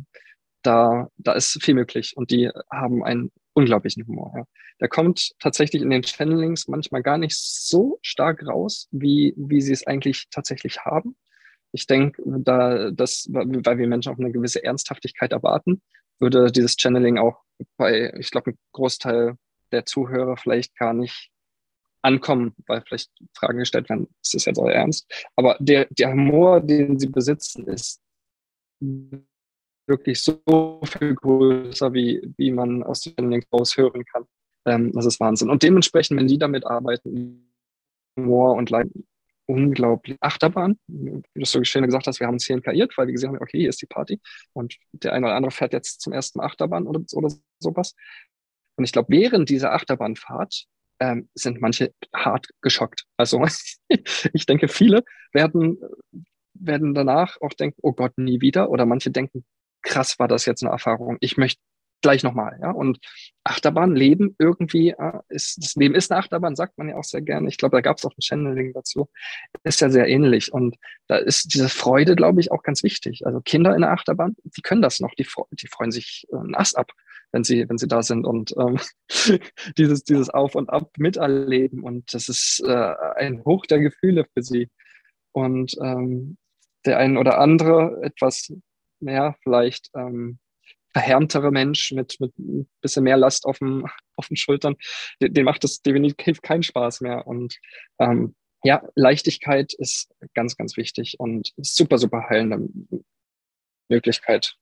S2: da, da ist viel möglich und die haben einen unglaublichen Humor. Ja. Der kommt tatsächlich in den Channelings manchmal gar nicht so stark raus, wie, wie sie es eigentlich tatsächlich haben. Ich denke, da das, weil wir Menschen auch eine gewisse Ernsthaftigkeit erwarten, würde dieses Channeling auch bei, ich glaube, ein Großteil der Zuhörer vielleicht gar nicht ankommen, weil vielleicht Fragen gestellt werden, ist das jetzt euer Ernst? Aber der, der Humor, den sie besitzen, ist wirklich so viel größer, wie, wie man aus den Channelings raushören kann. Ähm, das ist Wahnsinn. Und dementsprechend, wenn die damit arbeiten, Humor und Leiden, unglaublich. Achterbahn, wie du so schön gesagt hast, wir haben uns hier kreiert, weil wir gesehen haben, okay, hier ist die Party und der eine oder andere fährt jetzt zum ersten Achterbahn oder, oder sowas. Und ich glaube, während dieser Achterbahnfahrt ähm, sind manche hart geschockt. Also ich denke, viele werden, werden danach auch denken, oh Gott, nie wieder. Oder manche denken, krass war das jetzt eine Erfahrung. Ich möchte gleich nochmal. Ja? Und Achterbahn, Leben irgendwie, äh, ist, das Leben ist eine Achterbahn, sagt man ja auch sehr gerne. Ich glaube, da gab es auch ein Channeling dazu. Ist ja sehr ähnlich. Und da ist diese Freude, glaube ich, auch ganz wichtig. Also Kinder in der Achterbahn, die können das noch, die, die freuen sich äh, einen ab wenn sie, wenn sie da sind und ähm, dieses, dieses Auf und Ab miterleben. Und das ist äh, ein Hoch der Gefühle für sie. Und ähm, der ein oder andere etwas mehr vielleicht ähm, verhärmtere Mensch mit, mit ein bisschen mehr Last auf, dem, auf den Schultern, dem macht das definitiv keinen Spaß mehr. Und ähm, ja, Leichtigkeit ist ganz, ganz wichtig und super, super heilende Möglichkeit,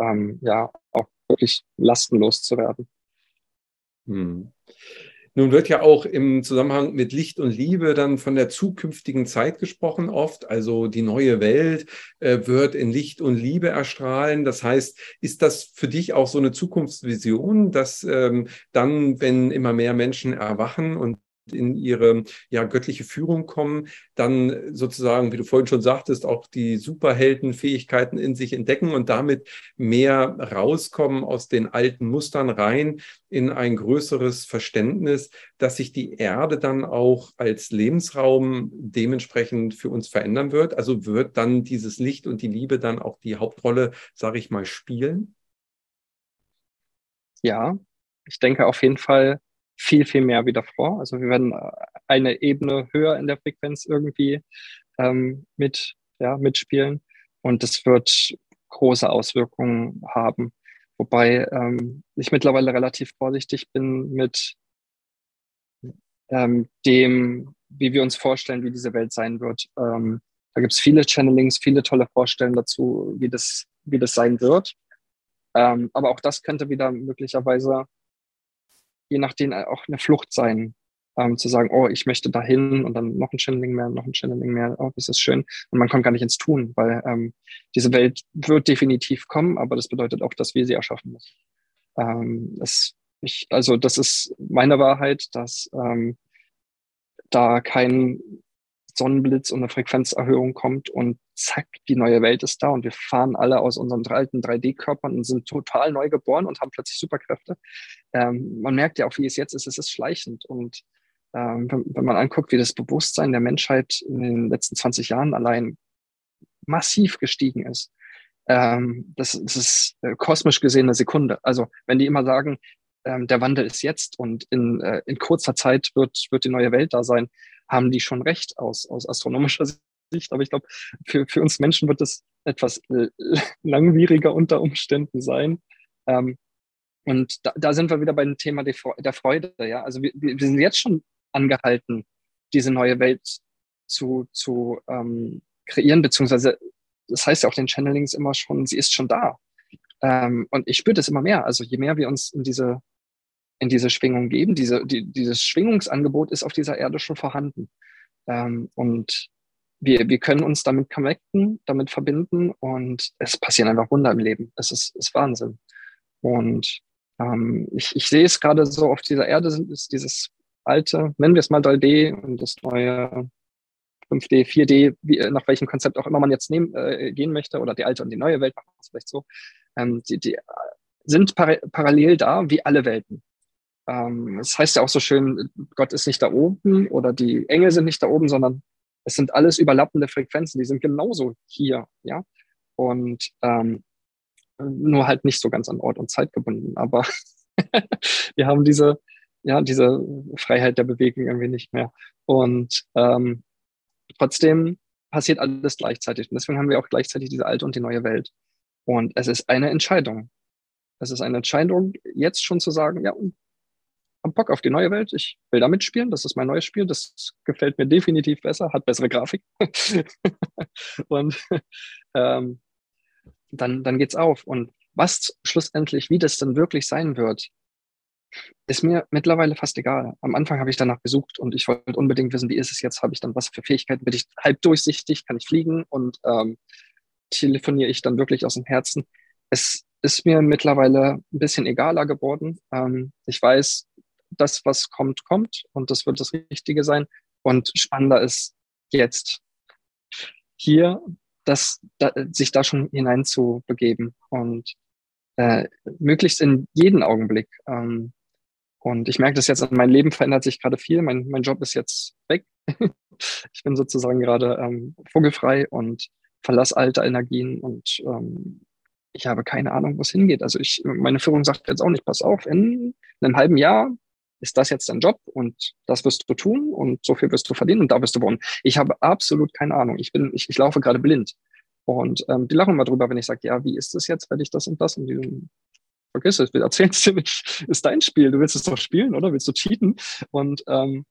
S2: ähm, ja, auch wirklich lastenlos zu werden.
S1: Hm. Nun wird ja auch im Zusammenhang mit Licht und Liebe dann von der zukünftigen Zeit gesprochen oft. Also die neue Welt äh, wird in Licht und Liebe erstrahlen. Das heißt, ist das für dich auch so eine Zukunftsvision, dass ähm, dann, wenn immer mehr Menschen erwachen und in ihre ja, göttliche Führung kommen, dann sozusagen, wie du vorhin schon sagtest, auch die Superheldenfähigkeiten in sich entdecken und damit mehr rauskommen aus den alten Mustern rein in ein größeres Verständnis, dass sich die Erde dann auch als Lebensraum dementsprechend für uns verändern wird. Also wird dann dieses Licht und die Liebe dann auch die Hauptrolle, sage ich mal, spielen?
S2: Ja, ich denke auf jeden Fall, viel, viel mehr wieder vor. Also wir werden äh, eine Ebene höher in der Frequenz irgendwie ähm, mit, ja, mitspielen und das wird große Auswirkungen haben. Wobei ähm, ich mittlerweile relativ vorsichtig bin mit ähm, dem, wie wir uns vorstellen, wie diese Welt sein wird. Ähm, da gibt es viele Channelings, viele tolle Vorstellungen dazu, wie das, wie das sein wird. Ähm, aber auch das könnte wieder möglicherweise je nachdem auch eine Flucht sein, ähm, zu sagen, oh, ich möchte dahin und dann noch ein Channeling mehr, noch ein Channeling mehr, oh, das ist schön. Und man kommt gar nicht ins Tun, weil ähm, diese Welt wird definitiv kommen, aber das bedeutet auch, dass wir sie erschaffen müssen. Ähm, das, ich, also das ist meine Wahrheit, dass ähm, da kein Sonnenblitz und eine Frequenzerhöhung kommt und zack, die neue Welt ist da und wir fahren alle aus unseren alten 3D-Körpern und sind total neu geboren und haben plötzlich Superkräfte. Ähm, man merkt ja auch, wie es jetzt ist, es ist schleichend und ähm, wenn, wenn, man anguckt, wie das Bewusstsein der Menschheit in den letzten 20 Jahren allein massiv gestiegen ist, ähm, das, das ist äh, kosmisch gesehen eine Sekunde. Also wenn die immer sagen, ähm, der Wandel ist jetzt und in, äh, in kurzer Zeit wird, wird die neue Welt da sein, haben die schon recht aus, aus astronomischer Sicht. Aber ich glaube, für, für uns Menschen wird es etwas langwieriger unter Umständen sein. Ähm, und da, da sind wir wieder beim Thema der Freude. Ja? Also wir, wir sind jetzt schon angehalten, diese neue Welt zu, zu ähm, kreieren, beziehungsweise das heißt ja auch den Channelings immer schon, sie ist schon da. Ähm, und ich spüre das immer mehr. Also je mehr wir uns in diese in diese Schwingung geben. Diese, die, dieses Schwingungsangebot ist auf dieser Erde schon vorhanden. Ähm, und wir, wir können uns damit connecten, damit verbinden und es passieren einfach Wunder im Leben. Es ist, ist Wahnsinn. Und ähm, ich, ich sehe es gerade so auf dieser Erde, ist dieses alte, nennen wir es mal 3D und das neue 5D, 4D, wie, nach welchem Konzept auch immer man jetzt nehmen, äh, gehen möchte, oder die alte und die neue Welt, machen es vielleicht so, ähm, die, die sind par parallel da wie alle Welten. Ähm, das heißt ja auch so schön, Gott ist nicht da oben oder die Engel sind nicht da oben, sondern es sind alles überlappende Frequenzen, die sind genauso hier, ja. Und ähm, nur halt nicht so ganz an Ort und Zeit gebunden. Aber wir haben diese, ja, diese Freiheit der Bewegung irgendwie nicht mehr. Und ähm, trotzdem passiert alles gleichzeitig. Und deswegen haben wir auch gleichzeitig diese alte und die neue Welt. Und es ist eine Entscheidung. Es ist eine Entscheidung, jetzt schon zu sagen, ja, hab Bock auf die neue Welt, ich will da mitspielen, das ist mein neues Spiel, das gefällt mir definitiv besser, hat bessere Grafik. und ähm, dann, dann geht's auf. Und was schlussendlich, wie das dann wirklich sein wird, ist mir mittlerweile fast egal. Am Anfang habe ich danach gesucht und ich wollte unbedingt wissen, wie ist es jetzt? Habe ich dann was für Fähigkeiten? Bin ich halb durchsichtig? Kann ich fliegen? Und ähm, telefoniere ich dann wirklich aus dem Herzen? Es ist mir mittlerweile ein bisschen egaler geworden. Ähm, ich weiß, das, was kommt, kommt und das wird das Richtige sein. Und spannender ist jetzt hier, das, da, sich da schon hinein zu begeben und äh, möglichst in jeden Augenblick. Ähm, und ich merke das jetzt, mein Leben verändert sich gerade viel. Mein, mein Job ist jetzt weg. ich bin sozusagen gerade ähm, vogelfrei und verlasse alte Energien und ähm, ich habe keine Ahnung, wo es hingeht. Also ich, meine Führung sagt jetzt auch nicht, pass auf, in einem halben Jahr ist das jetzt dein Job und das wirst du tun und so viel wirst du verdienen und da wirst du wohnen. Ich habe absolut keine Ahnung. Ich bin, ich, ich laufe gerade blind. Und ähm, die lachen immer drüber, wenn ich sage, ja, wie ist das jetzt, wenn ich das und das und die vergiss es, wir erzählen es dir nicht, ist dein Spiel, du willst es doch spielen, oder? Willst du cheaten? Und ähm,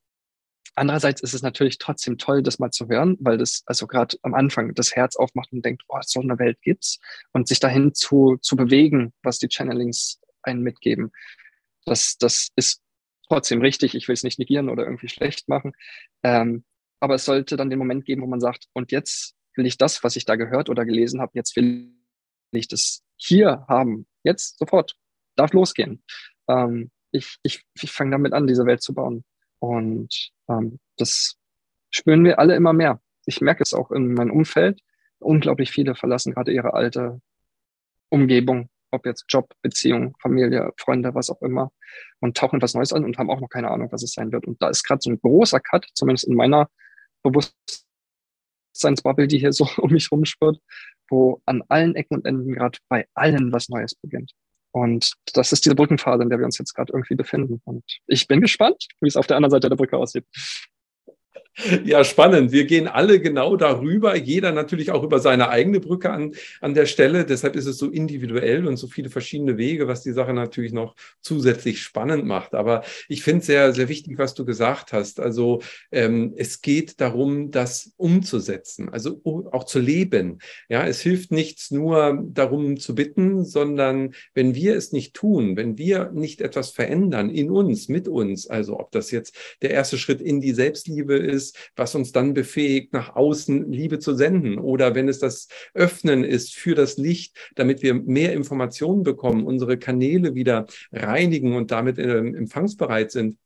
S2: andererseits ist es natürlich trotzdem toll, das mal zu hören, weil das also gerade am Anfang das Herz aufmacht und denkt, oh, so eine Welt gibt's und sich dahin zu, zu bewegen, was die Channelings einen mitgeben. Das, das ist trotzdem richtig. Ich will es nicht negieren oder irgendwie schlecht machen. Ähm, aber es sollte dann den Moment geben, wo man sagt, und jetzt will ich das, was ich da gehört oder gelesen habe, jetzt will ich das hier haben. Jetzt, sofort. Darf losgehen. Ähm, ich ich, ich fange damit an, diese Welt zu bauen. Und ähm, das spüren wir alle immer mehr. Ich merke es auch in meinem Umfeld. Unglaublich viele verlassen gerade ihre alte Umgebung ob jetzt Job, Beziehung, Familie, Freunde, was auch immer, und tauchen was Neues an und haben auch noch keine Ahnung, was es sein wird. Und da ist gerade so ein großer Cut, zumindest in meiner Bewusstseinsbubble, die hier so um mich rumspürt, wo an allen Ecken und Enden gerade bei allen was Neues beginnt. Und das ist diese Brückenphase, in der wir uns jetzt gerade irgendwie befinden. Und ich bin gespannt, wie es auf der anderen Seite der Brücke aussieht.
S1: Ja, spannend. Wir gehen alle genau darüber, jeder natürlich auch über seine eigene Brücke an, an der Stelle. Deshalb ist es so individuell und so viele verschiedene Wege, was die Sache natürlich noch zusätzlich spannend macht. Aber ich finde es sehr, sehr wichtig, was du gesagt hast. Also ähm, es geht darum, das umzusetzen, also auch zu leben. Ja, es hilft nichts nur darum zu bitten, sondern wenn wir es nicht tun, wenn wir nicht etwas verändern in uns, mit uns, also ob das jetzt der erste Schritt in die Selbstliebe ist, ist, was uns dann befähigt, nach außen Liebe zu senden. Oder wenn es das Öffnen ist für das Licht, damit wir mehr Informationen bekommen, unsere Kanäle wieder reinigen und damit äh, empfangsbereit sind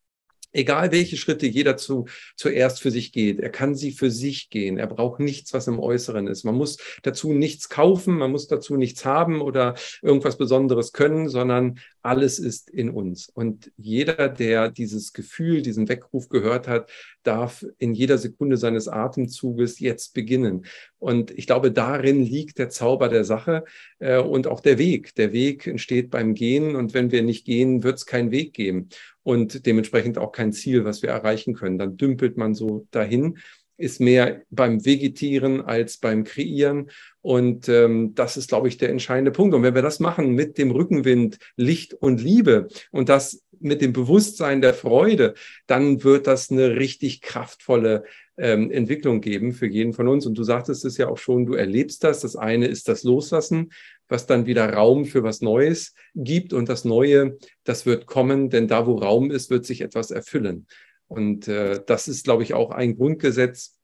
S1: Egal welche Schritte jeder zu, zuerst für sich geht, er kann sie für sich gehen. Er braucht nichts, was im Äußeren ist. Man muss dazu nichts kaufen, man muss dazu nichts haben oder irgendwas Besonderes können, sondern alles ist in uns. Und jeder, der dieses Gefühl, diesen Weckruf gehört hat, darf in jeder Sekunde seines Atemzuges jetzt beginnen. Und ich glaube, darin liegt der Zauber der Sache äh, und auch der Weg. Der Weg entsteht beim Gehen und wenn wir nicht gehen, wird es keinen Weg geben und dementsprechend auch kein Ziel, was wir erreichen können. Dann dümpelt man so dahin, ist mehr beim Vegetieren als beim Kreieren. Und ähm, das ist, glaube ich, der entscheidende Punkt. Und wenn wir das machen mit dem Rückenwind, Licht und Liebe und das mit dem Bewusstsein der Freude, dann wird das eine richtig kraftvolle ähm, Entwicklung geben für jeden von uns. Und du sagtest es ja auch schon, du erlebst das. Das eine ist das Loslassen, was dann wieder Raum für was Neues gibt. Und das Neue, das wird kommen, denn da, wo Raum ist, wird sich etwas erfüllen. Und äh, das ist, glaube ich, auch ein Grundgesetz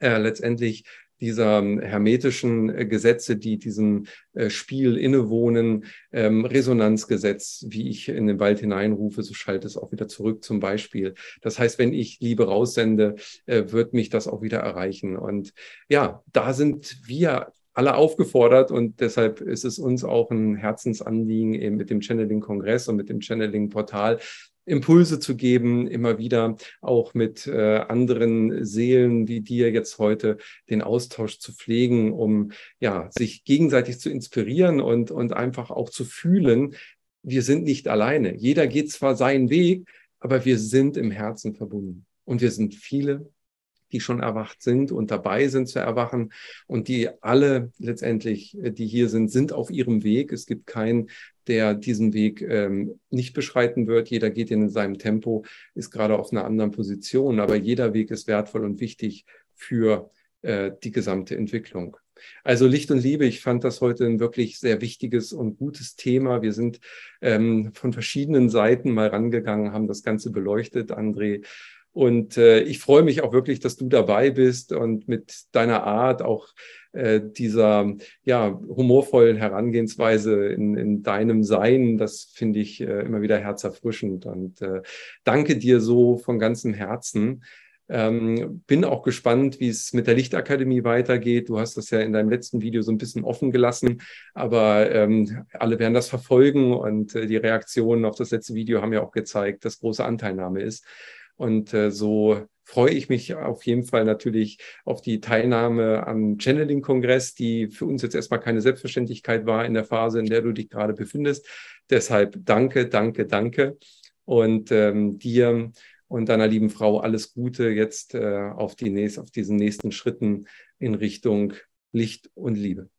S1: äh, letztendlich dieser ähm, hermetischen äh, Gesetze, die diesem äh, Spiel innewohnen. Ähm, Resonanzgesetz, wie ich in den Wald hineinrufe, so schaltet es auch wieder zurück zum Beispiel. Das heißt, wenn ich Liebe raussende, äh, wird mich das auch wieder erreichen. Und ja, da sind wir alle aufgefordert und deshalb ist es uns auch ein Herzensanliegen eben mit dem Channeling-Kongress und mit dem Channeling-Portal Impulse zu geben, immer wieder auch mit äh, anderen Seelen wie dir jetzt heute den Austausch zu pflegen, um ja sich gegenseitig zu inspirieren und, und einfach auch zu fühlen, wir sind nicht alleine. Jeder geht zwar seinen Weg, aber wir sind im Herzen verbunden. Und wir sind viele die schon erwacht sind und dabei sind zu erwachen. Und die alle letztendlich, äh, die hier sind, sind auf ihrem Weg. Es gibt keinen, der diesen Weg ähm, nicht beschreiten wird. Jeder geht in seinem Tempo, ist gerade auf einer anderen Position. Aber jeder Weg ist wertvoll und wichtig für äh, die gesamte Entwicklung. Also Licht und Liebe, ich fand das heute ein wirklich sehr wichtiges und gutes Thema. Wir sind ähm, von verschiedenen Seiten mal rangegangen, haben das Ganze beleuchtet. André und äh, ich freue mich auch wirklich, dass du dabei bist und mit deiner Art auch äh, dieser ja, humorvollen Herangehensweise in, in deinem Sein, das finde ich äh, immer wieder herzerfrischend. Und äh, danke dir so von ganzem Herzen. Ähm, bin auch gespannt, wie es mit der Lichtakademie weitergeht. Du hast das ja in deinem letzten Video so ein bisschen offen gelassen, aber ähm, alle werden das verfolgen und äh, die Reaktionen auf das letzte Video haben ja auch gezeigt, dass große Anteilnahme ist. Und äh, so freue ich mich auf jeden Fall natürlich auf die Teilnahme am Channeling-Kongress, die für uns jetzt erstmal keine Selbstverständlichkeit war in der Phase, in der du dich gerade befindest. Deshalb danke, danke, danke. Und ähm, dir und deiner lieben Frau alles Gute jetzt äh, auf, die nächst, auf diesen nächsten Schritten in Richtung Licht und Liebe.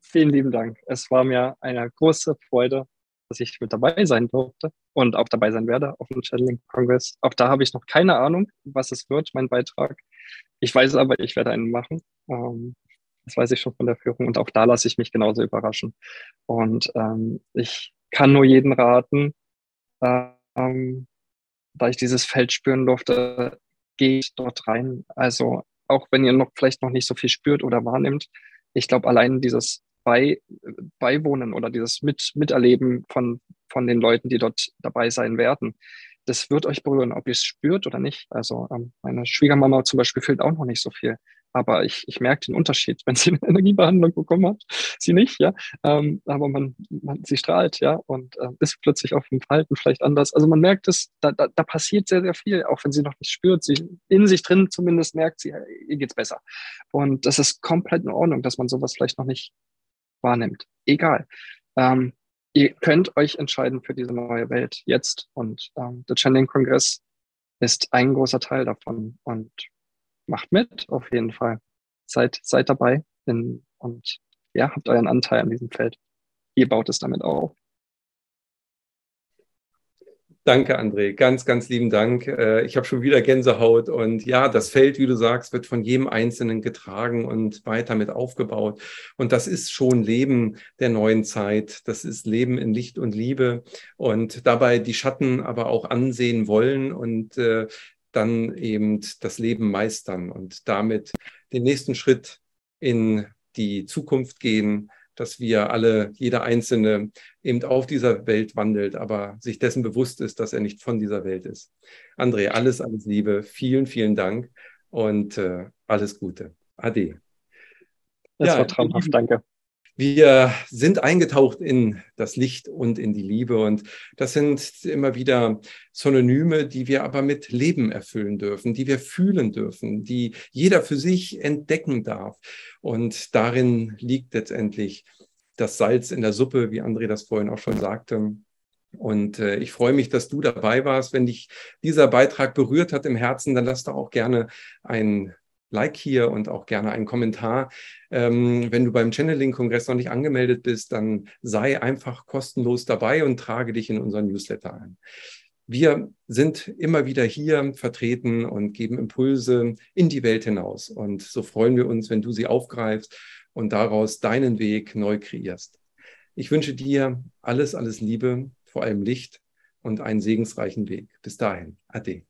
S2: Vielen lieben Dank. Es war mir eine große Freude, dass ich mit dabei sein durfte und auch dabei sein werde auf dem Channeling Congress. Auch da habe ich noch keine Ahnung, was es wird, mein Beitrag. Ich weiß aber, ich werde einen machen. Ähm, das weiß ich schon von der Führung und auch da lasse ich mich genauso überraschen. Und ähm, ich kann nur jeden raten, ähm, da ich dieses Feld spüren durfte, geht dort rein. Also auch wenn ihr noch vielleicht noch nicht so viel spürt oder wahrnimmt, ich glaube, allein dieses bei, beiwohnen oder dieses Mit, Miterleben von, von den Leuten, die dort dabei sein werden. Das wird euch berühren, ob ihr es spürt oder nicht. Also ähm, meine Schwiegermama zum Beispiel fühlt auch noch nicht so viel. Aber ich, ich merke den Unterschied, wenn sie eine Energiebehandlung bekommen hat, sie nicht, ja. Ähm, aber man, man, sie strahlt, ja, und äh, ist plötzlich auf dem Verhalten vielleicht anders. Also man merkt es, da, da, da passiert sehr, sehr viel, auch wenn sie noch nicht spürt. Sie in sich drin zumindest merkt sie, ihr geht's besser. Und das ist komplett in Ordnung, dass man sowas vielleicht noch nicht wahrnimmt. Egal. Ähm, ihr könnt euch entscheiden für diese neue Welt jetzt und ähm, der Channeling-Kongress ist ein großer Teil davon und macht mit auf jeden Fall. Seid, seid dabei in, und ja, habt euren Anteil an diesem Feld. Ihr baut es damit auf.
S1: Danke, André. Ganz, ganz lieben Dank. Äh, ich habe schon wieder Gänsehaut. Und ja, das Feld, wie du sagst, wird von jedem Einzelnen getragen und weiter mit aufgebaut. Und das ist schon Leben der neuen Zeit. Das ist Leben in Licht und Liebe und dabei die Schatten aber auch ansehen wollen und äh, dann eben das Leben meistern und damit den nächsten Schritt in die Zukunft gehen dass wir alle, jeder Einzelne eben auf dieser Welt wandelt, aber sich dessen bewusst ist, dass er nicht von dieser Welt ist. André, alles, alles Liebe, vielen, vielen Dank und äh, alles Gute. Ade.
S2: Das ja, war traumhaft, danke.
S1: Wir sind eingetaucht in das Licht und in die Liebe. Und das sind immer wieder Synonyme, die wir aber mit Leben erfüllen dürfen, die wir fühlen dürfen, die jeder für sich entdecken darf. Und darin liegt letztendlich das Salz in der Suppe, wie André das vorhin auch schon sagte. Und äh, ich freue mich, dass du dabei warst. Wenn dich dieser Beitrag berührt hat im Herzen, dann lass doch auch gerne ein Like hier und auch gerne einen Kommentar. Ähm, wenn du beim Channeling-Kongress noch nicht angemeldet bist, dann sei einfach kostenlos dabei und trage dich in unseren Newsletter ein. Wir sind immer wieder hier vertreten und geben Impulse in die Welt hinaus. Und so freuen wir uns, wenn du sie aufgreifst und daraus deinen Weg neu kreierst. Ich wünsche dir alles, alles Liebe, vor allem Licht und einen segensreichen Weg. Bis dahin. Ade.